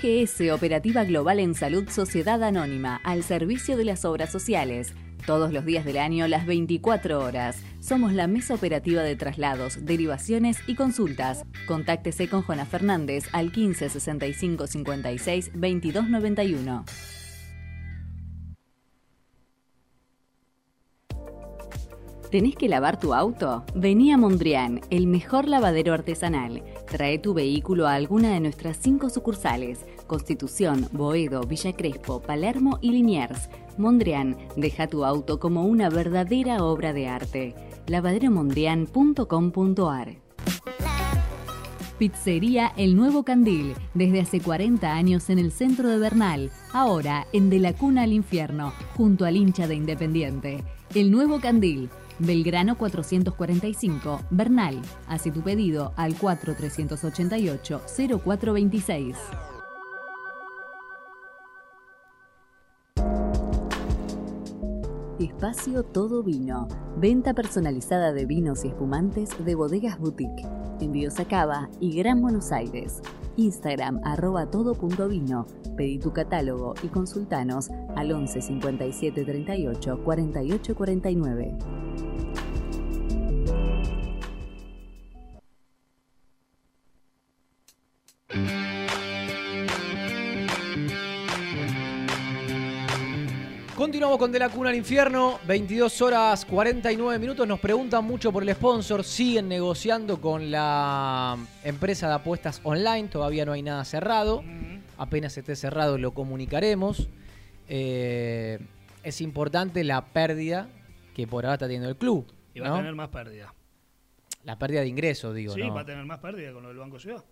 OGS Operativa Global en Salud Sociedad Anónima, al servicio de las obras sociales. Todos los días del año, las 24 horas. Somos la mesa operativa de traslados, derivaciones y consultas. Contáctese con Jona Fernández al 15 65 56 22 91. ¿Tenés que lavar tu auto? Vení a Mondrian, el mejor lavadero artesanal. Trae tu vehículo a alguna de nuestras cinco sucursales: Constitución, Boedo, Villa Crespo, Palermo y Liniers. Mondrian, deja tu auto como una verdadera obra de arte. lavaderomondrian.com.ar Pizzería El Nuevo Candil, desde hace 40 años en el centro de Bernal, ahora en De la Cuna al Infierno, junto al hincha de Independiente. El Nuevo Candil, Belgrano 445, Bernal. Hace tu pedido al 4388-0426. Espacio Todo Vino. Venta personalizada de vinos y espumantes de bodegas boutique. Envíos a Cava y Gran Buenos Aires. Instagram arroba todo.vino. Pedí tu catálogo y consultanos al 11 57 38 48 49. Continuamos con De la Cuna al Infierno, 22 horas 49 minutos. Nos preguntan mucho por el sponsor. Siguen negociando con la empresa de apuestas online. Todavía no hay nada cerrado. Apenas esté cerrado lo comunicaremos. Eh, es importante la pérdida que por ahora está teniendo el club. Y va ¿no? a tener más pérdida. La pérdida de ingresos, digo. sí, ¿no? va a tener más pérdida con lo del Banco Ciudad.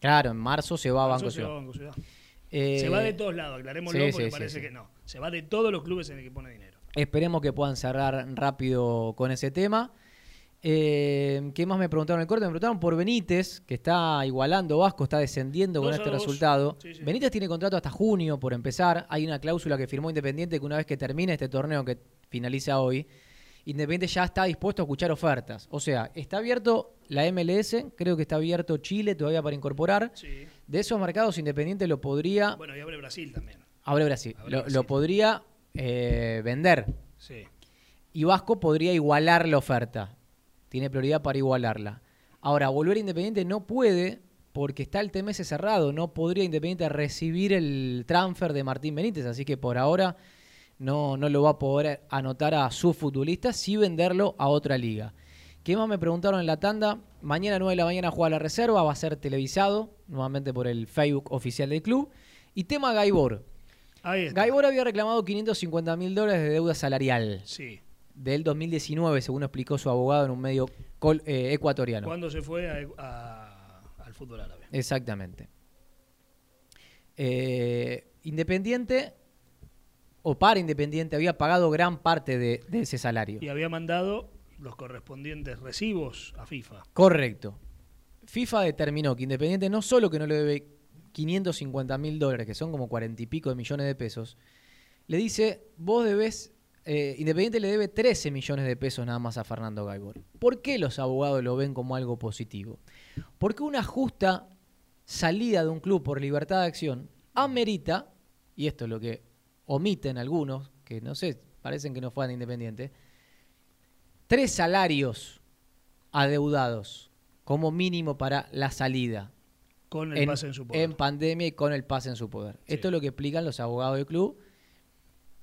Claro, en marzo se va a Banco se va a Ciudad. Banco Ciudad. Eh, se va de todos lados, aclarémoslo, sí, porque sí, parece sí. que no. Se va de todos los clubes en el que pone dinero. Esperemos que puedan cerrar rápido con ese tema. Eh, ¿Qué más me preguntaron en el corte? Me preguntaron por Benítez, que está igualando Vasco, está descendiendo con este dos. resultado. Sí, sí. Benítez tiene contrato hasta junio, por empezar. Hay una cláusula que firmó Independiente que una vez que termine este torneo que finaliza hoy, Independiente ya está dispuesto a escuchar ofertas. O sea, está abierto la MLS, creo que está abierto Chile todavía para incorporar. Sí. De esos mercados, Independiente lo podría. Bueno, y abre Brasil también. Abre Brasil. Abre lo, Brasil. lo podría eh, vender. Sí. Y Vasco podría igualar la oferta. Tiene prioridad para igualarla. Ahora, volver a Independiente no puede porque está el TMS cerrado. No podría Independiente recibir el transfer de Martín Benítez. Así que por ahora no, no lo va a poder anotar a su futbolista, sí venderlo a otra liga. ¿Qué más me preguntaron en la tanda? Mañana a 9 de la mañana juega la reserva, va a ser televisado nuevamente por el Facebook oficial del club. Y tema Gaibor. Gaibor había reclamado 550 mil dólares de deuda salarial Sí. del 2019, según explicó su abogado en un medio col- eh, ecuatoriano. Cuando se fue a- a- al fútbol árabe. Exactamente. Eh, Independiente o para Independiente había pagado gran parte de, de ese salario. Y había mandado los correspondientes recibos a FIFA. Correcto. FIFA determinó que Independiente no solo que no le debe 550 mil dólares, que son como 40 y pico de millones de pesos, le dice, vos debes, eh, Independiente le debe 13 millones de pesos nada más a Fernando Gaibor. ¿Por qué los abogados lo ven como algo positivo? Porque una justa salida de un club por libertad de acción amerita, y esto es lo que omiten algunos, que no sé, parecen que no fueran Independiente, tres salarios adeudados como mínimo para la salida. Con el pase en su poder. En pandemia y con el pase en su poder. Esto es lo que explican los abogados del club,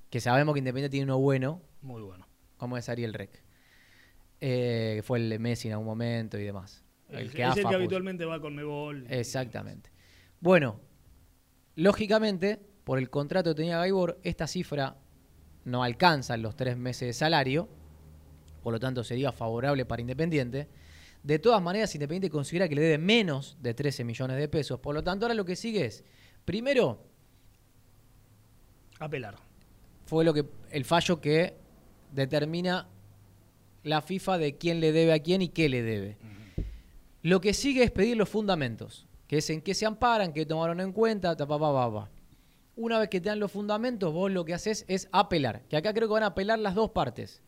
que sabemos que Independiente tiene uno bueno, Muy bueno. como es Ariel Rec. Eh, que fue el de Messi en algún momento y demás. El, que es el que habitualmente va con Mebol. Exactamente. Bueno, lógicamente, por el contrato que tenía Gaibor, esta cifra no alcanza los tres meses de salario, por lo tanto sería favorable para Independiente. De todas maneras, Independiente considera que le debe menos de 13 millones de pesos. Por lo tanto, ahora lo que sigue es, primero, Apelar. fue lo que el fallo que determina la FIFA de quién le debe a quién y qué le debe. Lo que sigue es pedir los fundamentos, que es en qué se amparan, qué tomaron en cuenta, ta, pa, pa, pa, pa. Una vez que te dan los fundamentos, vos lo que haces es apelar, que acá creo que van a apelar las dos partes.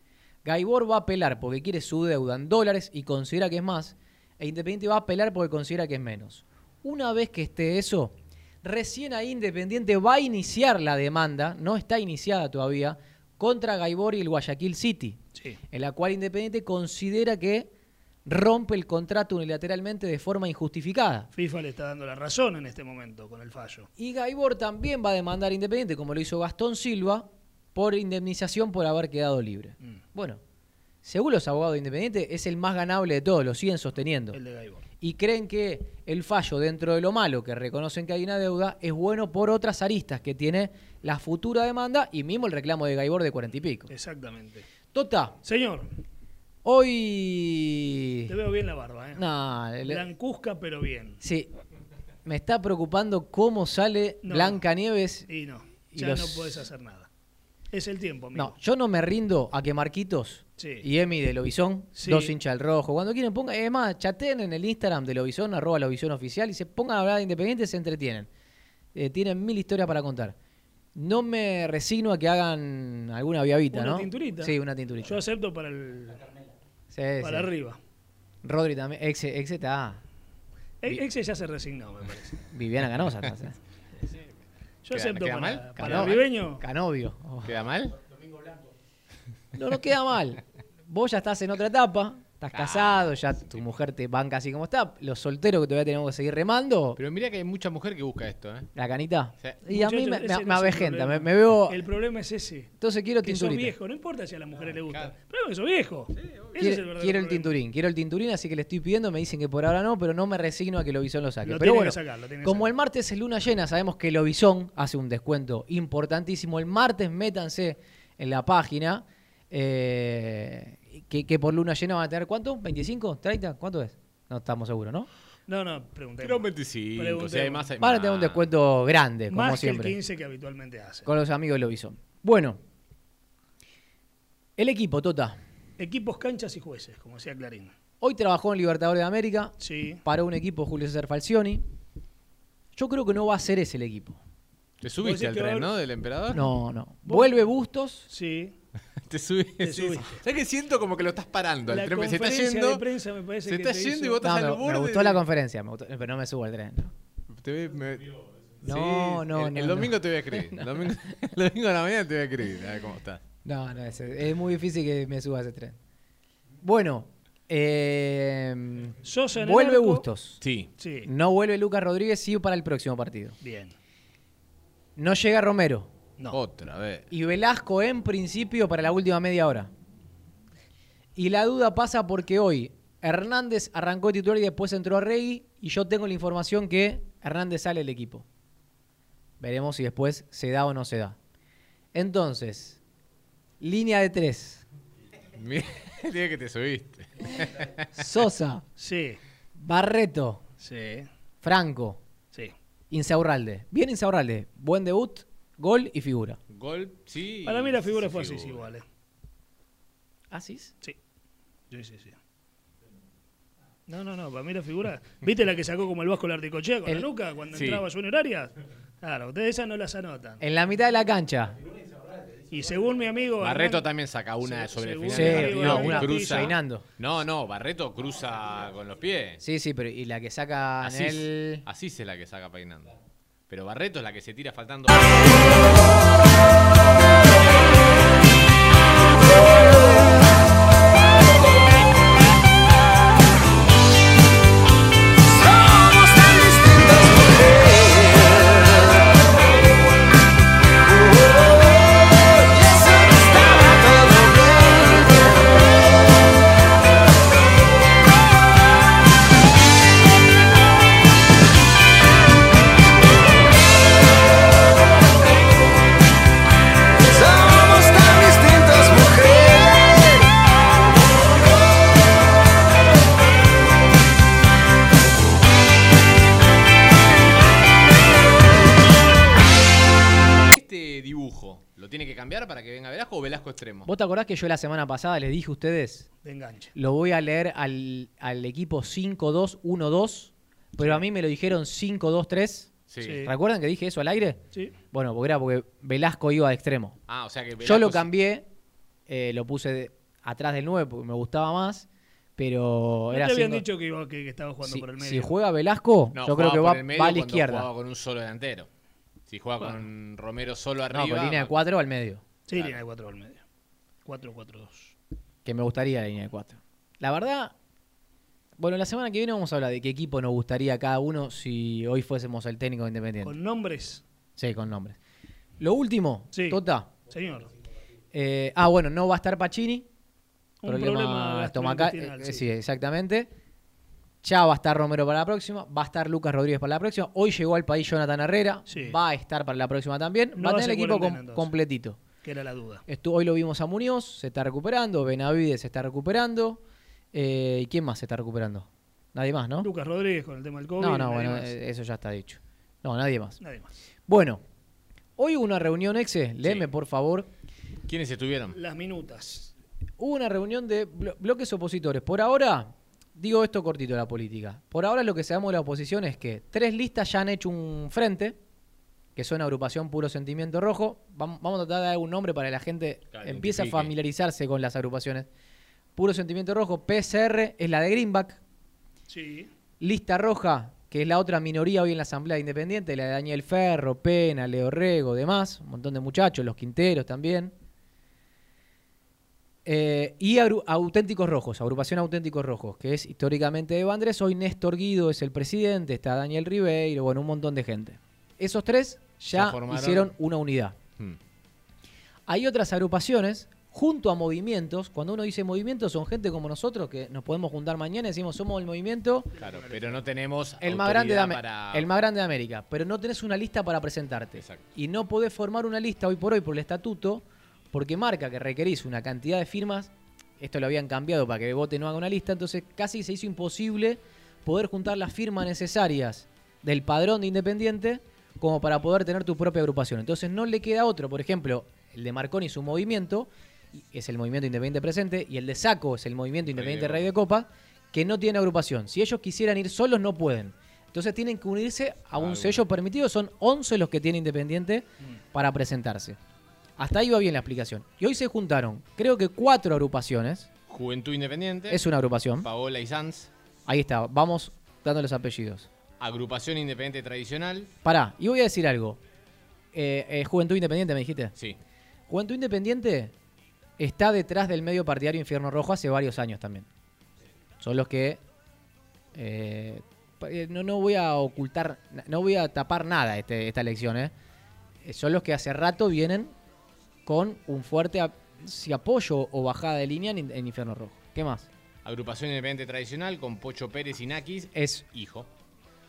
Gaibor va a apelar porque quiere su deuda en dólares y considera que es más, e Independiente va a apelar porque considera que es menos. Una vez que esté eso, recién ahí Independiente va a iniciar la demanda, no está iniciada todavía, contra Gaibor y el Guayaquil City, Sí. en la cual Independiente considera que rompe el contrato unilateralmente de forma injustificada. FIFA le está dando la razón en este momento con el fallo. Y Gaibor también va a demandar a Independiente, como lo hizo Gastón Silva, por indemnización por haber quedado libre. Mm. Bueno, según los abogados de Independiente, es el más ganable de todos, lo siguen sosteniendo. El de Gaibor. Y creen que el fallo, dentro de lo malo, que reconocen que hay una deuda, es bueno por otras aristas que tiene la futura demanda y mismo el reclamo de Gaibor de cuarenta y pico. Exactamente. Tota, Señor, hoy... te veo bien la barba, ¿eh? No, el- Blancuzca, pero bien. sí, me está preocupando cómo sale No. Blanca Nieves. Y no, Y ya los- no puedes hacer nada. Es el tiempo, amigo. No, yo no me rindo a que Marquitos Sí. y Emi de Lobizón, Sí. dos hinchas del rojo, cuando quieren pongan, es más, chateen en el Instagram de Lobizón, arroba Lobizón oficial, y se pongan a hablar de Independiente, se entretienen. Eh, tienen mil historias para contar. No me resigno a que hagan alguna viavita, Una ¿no? tinturita. Sí, una tinturita. Yo acepto para el Sí, para arriba. Rodri también, ex, ex está. E- Exe ya se resignó, me parece. Viviana Canosa. Yo ¿Queda- acepto queda para, mal? para Cano- el ribeño. Canovio. Oh. ¿Queda mal? No, no queda mal. Vos ya estás en otra etapa, estás casado, ya tu mujer te banca así como está. Los solteros que todavía tenemos que seguir remando, Pero mira que hay mucha mujer que busca esto, ¿eh? la canita. Sí. Y a mí me, me, no me el avejenta, me, veo. El problema es ese. Entonces quiero Que sos tinturita. viejo, no importa si a las mujeres les gusta. El problema es que sos viejo. Ese es el Quiero, verdadero quiero el problema. tinturín, quiero el tinturín, así que le estoy pidiendo, me dicen que por ahora no, pero no me resigno a que Lobizón lo saque. Lo pero bueno, que sacar, lo como sacar. el martes es luna llena, sabemos que Lobizón hace un descuento importantísimo. El martes métanse en la página, eh, que, que por luna llena van a tener ¿cuánto? ¿25? ¿30? ¿Cuánto es? No estamos seguros, ¿no? No, no, preguntemos. Creo 25. Preguntemos. Si hay más, hay Van a tener un descuento grande, como Más siempre. que el 15 que habitualmente hace. Con los amigos de Lobizón. Bueno, el equipo, Tota. Equipos, canchas y jueces, como decía Clarín. Hoy trabajó en Libertadores de América. Sí. para un equipo Julio César Falcioni. Yo creo que no va a ser ese el equipo. Te subiste al tren, ¿no? Del emperador. No, no. ¿Vos? Vuelve Bustos. Sí. Te subiste. Te sí, subiste. sí. ¿Sabes que siento como que lo estás parando La tren? Se está yendo. de prensa me parece se que está te yendo hizo- y vos estás No, al me, borde. me gustó de- la conferencia, me gustó- pero no me subo al tren. ¿no? Te ve- me- No, Sí, no, el, no, El no. domingo te voy a escribir. El, domingo, el domingo a la mañana te voy a escribir. A ver cómo estás. No, no, es, es muy difícil que me suba a ese tren. Bueno, eh, Sosa el vuelve arco. Bustos. Sí. Sí. No vuelve Lucas Rodríguez, sí para el próximo partido. Bien. No llega Romero. No. Otra vez. Y Velasco en principio para la última media hora. Y la duda pasa porque hoy Hernández arrancó de titular y después entró a Regui y yo tengo la información que Hernández sale del equipo. Veremos si después se da o no se da. Entonces, línea de tres. Mira el día que te subiste. Sosa, Sí. Barreto, Sí. Franco, Sí. Insaurralde. Bien Insaurralde. Buen debut. Gol y figura. Gol, sí. Para mí la figura sí, fue así, figura. igual. eh. ¿Asís? Sí. Sí, sí, sí. No, no, no, para mí la figura. ¿Viste la que sacó como el Vasco la articochea con El- la nuca cuando Sí. entraba Junior Arias? Claro, ustedes esas no las anotan. En la mitad de la cancha. Y según mi amigo. Barreto Hernán- también saca una Se- sobre el final. Sí, no, una cruza. peinando. No, no, Barreto cruza con los pies. Sí, sí, pero y la que saca Así, en el... así es la que saca peinando. Pero Barreto es la que se tira faltando. ¿Vos te acordás que yo la semana pasada les dije a ustedes? De enganche. Lo voy a leer al, al equipo 5-2-1-2, pero a mí me lo dijeron 5-2-3. Sí. Sí. ¿Recuerdan que dije eso al aire? Sí. Bueno, porque era porque Velasco iba de extremo. Ah, o sea que Yo lo cambié, eh, lo puse de- atrás del 9 porque me gustaba más, pero ¿No era te habían cinco- dicho que, iba- que- que estaba jugando si, por el medio? si juega Velasco, No, yo creo jugaba que por va, el medio va a la cuando izquierda. Jugaba con un solo delantero. Si juega Bueno. con Romero solo No, arriba. con línea de 4 al medio. Sí, línea de 4 al medio. 4-4-2. Que me gustaría la línea de 4. La verdad, bueno, la semana que viene vamos a hablar de qué equipo nos gustaría cada uno si hoy fuésemos el técnico independiente. Con nombres. Sí, con nombres. Lo último, Sí. Tota. Señor. Eh, ah, bueno, no va a estar Pacini. Un problema estomacal. gastrointestinal, eh, sí. sí, exactamente. Ya va a estar Romero para la próxima. Va a estar Lucas Rodríguez para la próxima. Hoy llegó al país Jonathan Herrera. Sí. Va a estar para la próxima también. No va a tener el equipo cuarentena, com- entonces. completito. Que era la duda. Hoy lo vimos a Muñoz, se está recuperando. Benavides se está recuperando. Eh, ¿Y quién más se está recuperando? Nadie más, ¿no? Lucas Rodríguez con el tema del COVID. no, no, bueno, más. eh, eso ya está dicho. No, nadie más. Nadie más. Bueno, hoy hubo una reunión, Exe. Léeme, por favor. ¿Quiénes estuvieron? Las minutas. Hubo una reunión de blo- bloques opositores. Por ahora, digo esto cortito de la política. Por ahora lo que sabemos de la oposición es que tres listas ya han hecho un frente, que son agrupación Puro Sentimiento Rojo. Vam- Vamos a tratar de dar algún nombre para que la gente Claro, empiece a familiarizarse con las agrupaciones. Puro Sentimiento Rojo, PCR es la de Greenback. Sí. Lista Roja, que es la otra minoría hoy en la Asamblea Independiente, la de Daniel Ferro, Pena, Leo Rego, demás, un montón de muchachos, los Quinteros también. Eh, y Auténticos Rojos, agrupación Auténticos Rojos, que es históricamente de Bandres. Hoy Néstor Guido es el presidente, está Daniel Ribeiro, bueno, un montón de gente. Esos tres ya hicieron una unidad. Hmm. Hay otras agrupaciones junto a movimientos. Cuando uno dice movimientos, son gente como nosotros que nos podemos juntar mañana y decimos somos el movimiento Claro, pero no tenemos el más, grande de para... el más grande de América, pero no tenés una lista para presentarte. Y no podés formar una lista hoy por hoy por el estatuto, porque marca que requerís una cantidad de firmas. Esto lo habían cambiado para que Bote no haga una lista, entonces casi se hizo imposible poder juntar las firmas necesarias del padrón de Independiente como para poder tener tu propia agrupación. Entonces no le queda otro, por ejemplo, el de Marconi su movimiento, es el movimiento Independiente Presente, y el de Saco es el movimiento Independiente Rey de Copa, que no tiene agrupación. Si ellos quisieran ir solos, no pueden. Entonces tienen que unirse a un sello permitido. Son 11 los que tiene Independiente para presentarse. Hasta ahí va bien la explicación. Y hoy se juntaron, creo que cuatro agrupaciones. Juventud Independiente. Es una agrupación. Paola y Sanz. Ahí está, vamos dando los apellidos. Agrupación Independiente Tradicional. Pará, y voy a decir algo. Eh, eh, Juventud Independiente, me dijiste. Sí. Juventud Independiente está detrás del medio partidario Infierno Rojo hace varios años también. Son los que. eh, no, no voy a ocultar, no voy a tapar nada este, esta elección, Son los que hace rato vienen con un fuerte si apoyo o bajada de línea en, en Infierno Rojo. ¿Qué más? Agrupación Independiente Tradicional con Pocho Pérez y Nakis. Es, Hijo.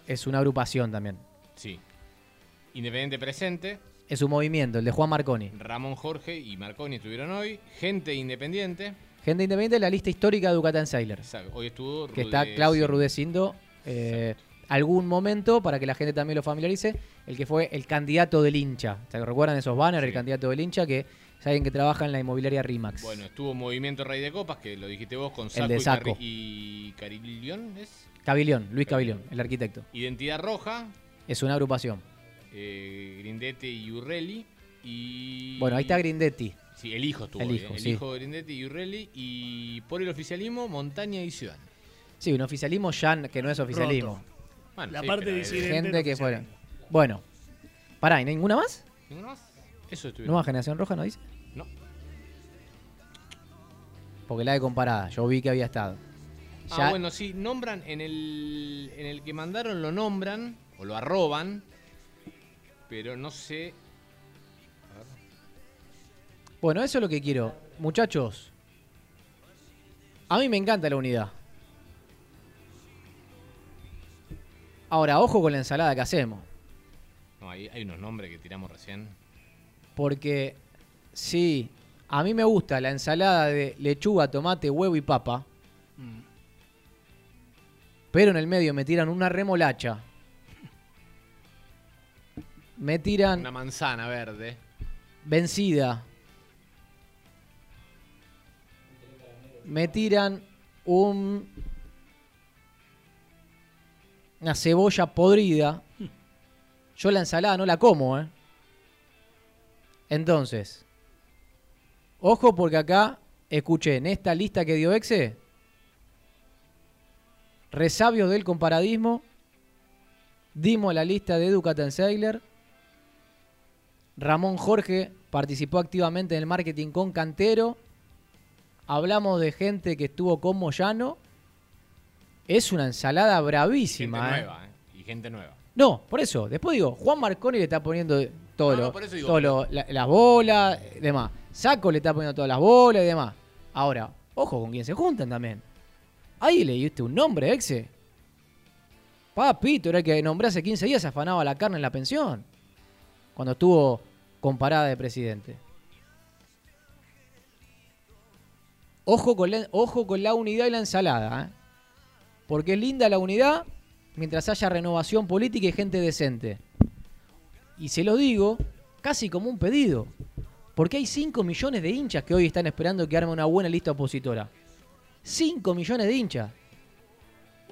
Es una agrupación también. Sí. Independiente Presente. Es un movimiento, el de Juan Marconi. Ramón Jorge y Marconi estuvieron hoy. Gente Independiente. Gente independiente, la lista histórica de Ducatán. Exacto. Hoy estuvo Que está. Claudio Rudecindo. eh, algún momento, para que la gente también lo familiarice, el que fue el candidato del hincha. ¿Se recuerdan esos banners? El candidato del hincha, que es alguien que trabaja en la inmobiliaria RIMAX. Bueno, estuvo Movimiento Rey de Copas, que lo dijiste vos, con El Saco, de y Saco. Y ¿es? Cabilión, Luis Cabilión, el arquitecto. Identidad Roja, Es una agrupación. eh, Grindetti y Urrelli. Y... Bueno, ahí está Grindetti. Sí, el hijo estuvo El hijo, el sí. hijo de Grindetti y Urrelli. Y por el oficialismo, Montaña y Ciudad. Sí, un oficialismo ya que no es oficialismo. Bueno, La sí, parte disidente Gente que fueron. Bueno. Pará, ¿y ninguna más? ¿Ninguno más? Eso estuve. ¿Nueva generación roja no dice? No. Porque la de comparada, yo vi que había estado. Ah, bueno, sí, nombran en el, en el que mandaron lo nombran o lo arroban, pero no sé. A ver. Bueno, eso es lo que quiero. Muchachos, a mí me encanta la unidad. Ahora, ojo con la ensalada que hacemos. No, hay, hay unos nombres que tiramos recién. Porque, sí, a mí me gusta la ensalada de lechuga, tomate, huevo y papa. Pero en el medio me tiran una remolacha. Me tiran Una manzana verde. vencida. Me tiran un una cebolla podrida. Yo la ensalada no la como, ¿eh? Entonces, ojo porque acá escuché en esta lista que dio Exe resabios del comparadismo. Dimos la lista de Edu Kattenseiler. Ramón Jorge participó activamente en el marketing con Cantero. Hablamos de gente que estuvo con Moyano. Es una ensalada Gente bravísima. ¿eh? nueva, ¿eh? Y gente nueva. No, por eso. Después digo, Juan Marconi le está poniendo todo No, no, lo, por eso digo, todo pero- lo- la- las bolas, y demás. Saco le está poniendo todas las bolas y demás. Ahora, ojo con quién se juntan también. Ahí leíste un nombre, exe. Papito, era que nombré hace 15 días, afanaba la carne en la pensión. Cuando estuvo comparada de presidente. Ojo con la, ojo con la unidad y la ensalada. ¿eh? Porque es linda la unidad mientras haya renovación política y gente decente. Y se lo digo casi como un pedido. Porque hay 5 millones de hinchas que hoy están esperando que arme una buena lista opositora. 5 millones de hinchas.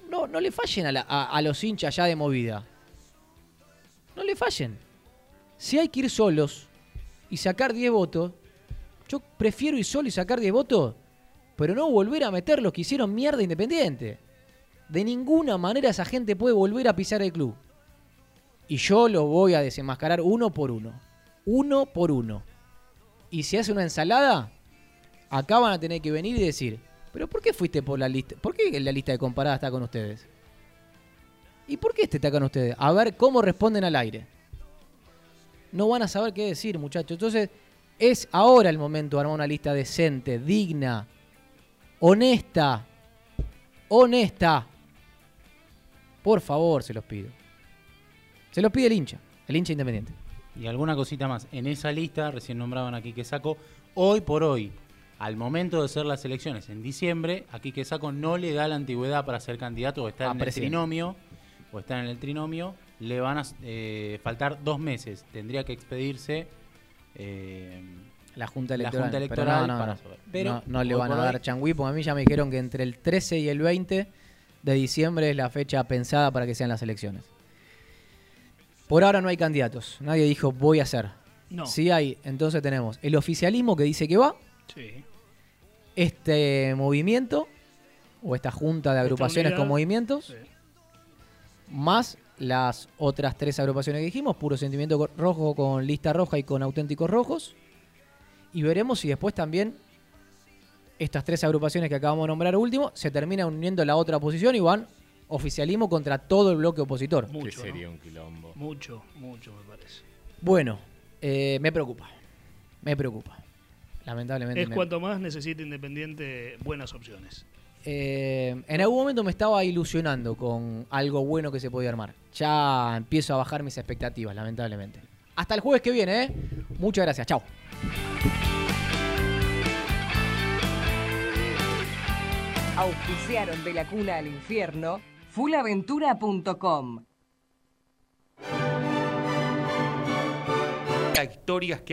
No, no le fallen a, a los hinchas ya de movida. No le fallen. Si hay que ir solos y sacar 10 votos, yo prefiero ir solo y sacar 10 votos, pero no volver a meter los que hicieron mierda independiente. De ninguna manera esa gente puede volver a pisar el club. Y yo lo voy a desenmascarar uno por uno. Uno por uno. Y si hace una ensalada, acá van a tener que venir y decir, pero ¿por qué fuiste por la lista? ¿Por qué la lista de comparada está con ustedes? ¿Y por qué este está con ustedes? A ver cómo responden al aire. No van a saber qué decir, muchachos. Entonces, es ahora el momento de armar una lista decente, digna, honesta. Honesta. Por favor, se los pido. Se los pide el hincha, el hincha independiente. Y alguna cosita más. En esa lista, recién nombraban a Quique Saco, hoy por hoy, al momento de hacer las elecciones en diciembre, a Quique Saco no le da la antigüedad para ser candidato o estar A en el trinomio, o estar en el trinomio, le van a eh, faltar dos meses. Tendría que expedirse eh, La Junta la Electoral. Junta pero Electoral no, no, para saber. Pero no, no le van a dar changüí, porque a mí ya me dijeron que entre el 13 y el 20 de diciembre es la fecha pensada para que sean las elecciones. Por ahora no hay candidatos. Nadie dijo voy a hacer. No. Si hay, entonces tenemos el oficialismo que dice que va, Sí. Este movimiento o esta junta de agrupaciones unidad. con movimientos, más las otras tres agrupaciones que dijimos, Puro Sentimiento Rojo con lista roja y con auténticos rojos. Y veremos si después también estas tres agrupaciones que acabamos de nombrar último se terminan uniendo la otra oposición y van oficialismo contra todo el bloque opositor. Mucho, Que sería ¿no? un quilombo. Mucho, mucho me parece. Bueno, eh, me preocupa. Me preocupa. Lamentablemente. Es me- cuanto más necesita Independiente buenas opciones. Eh, en algún momento me estaba ilusionando con algo bueno que se podía armar. Ya empiezo a bajar mis expectativas, lamentablemente. Hasta el jueves que viene, ¿eh? Muchas gracias. Chao. Auspiciaron de la cuna al infierno fullaventura.com. Historias que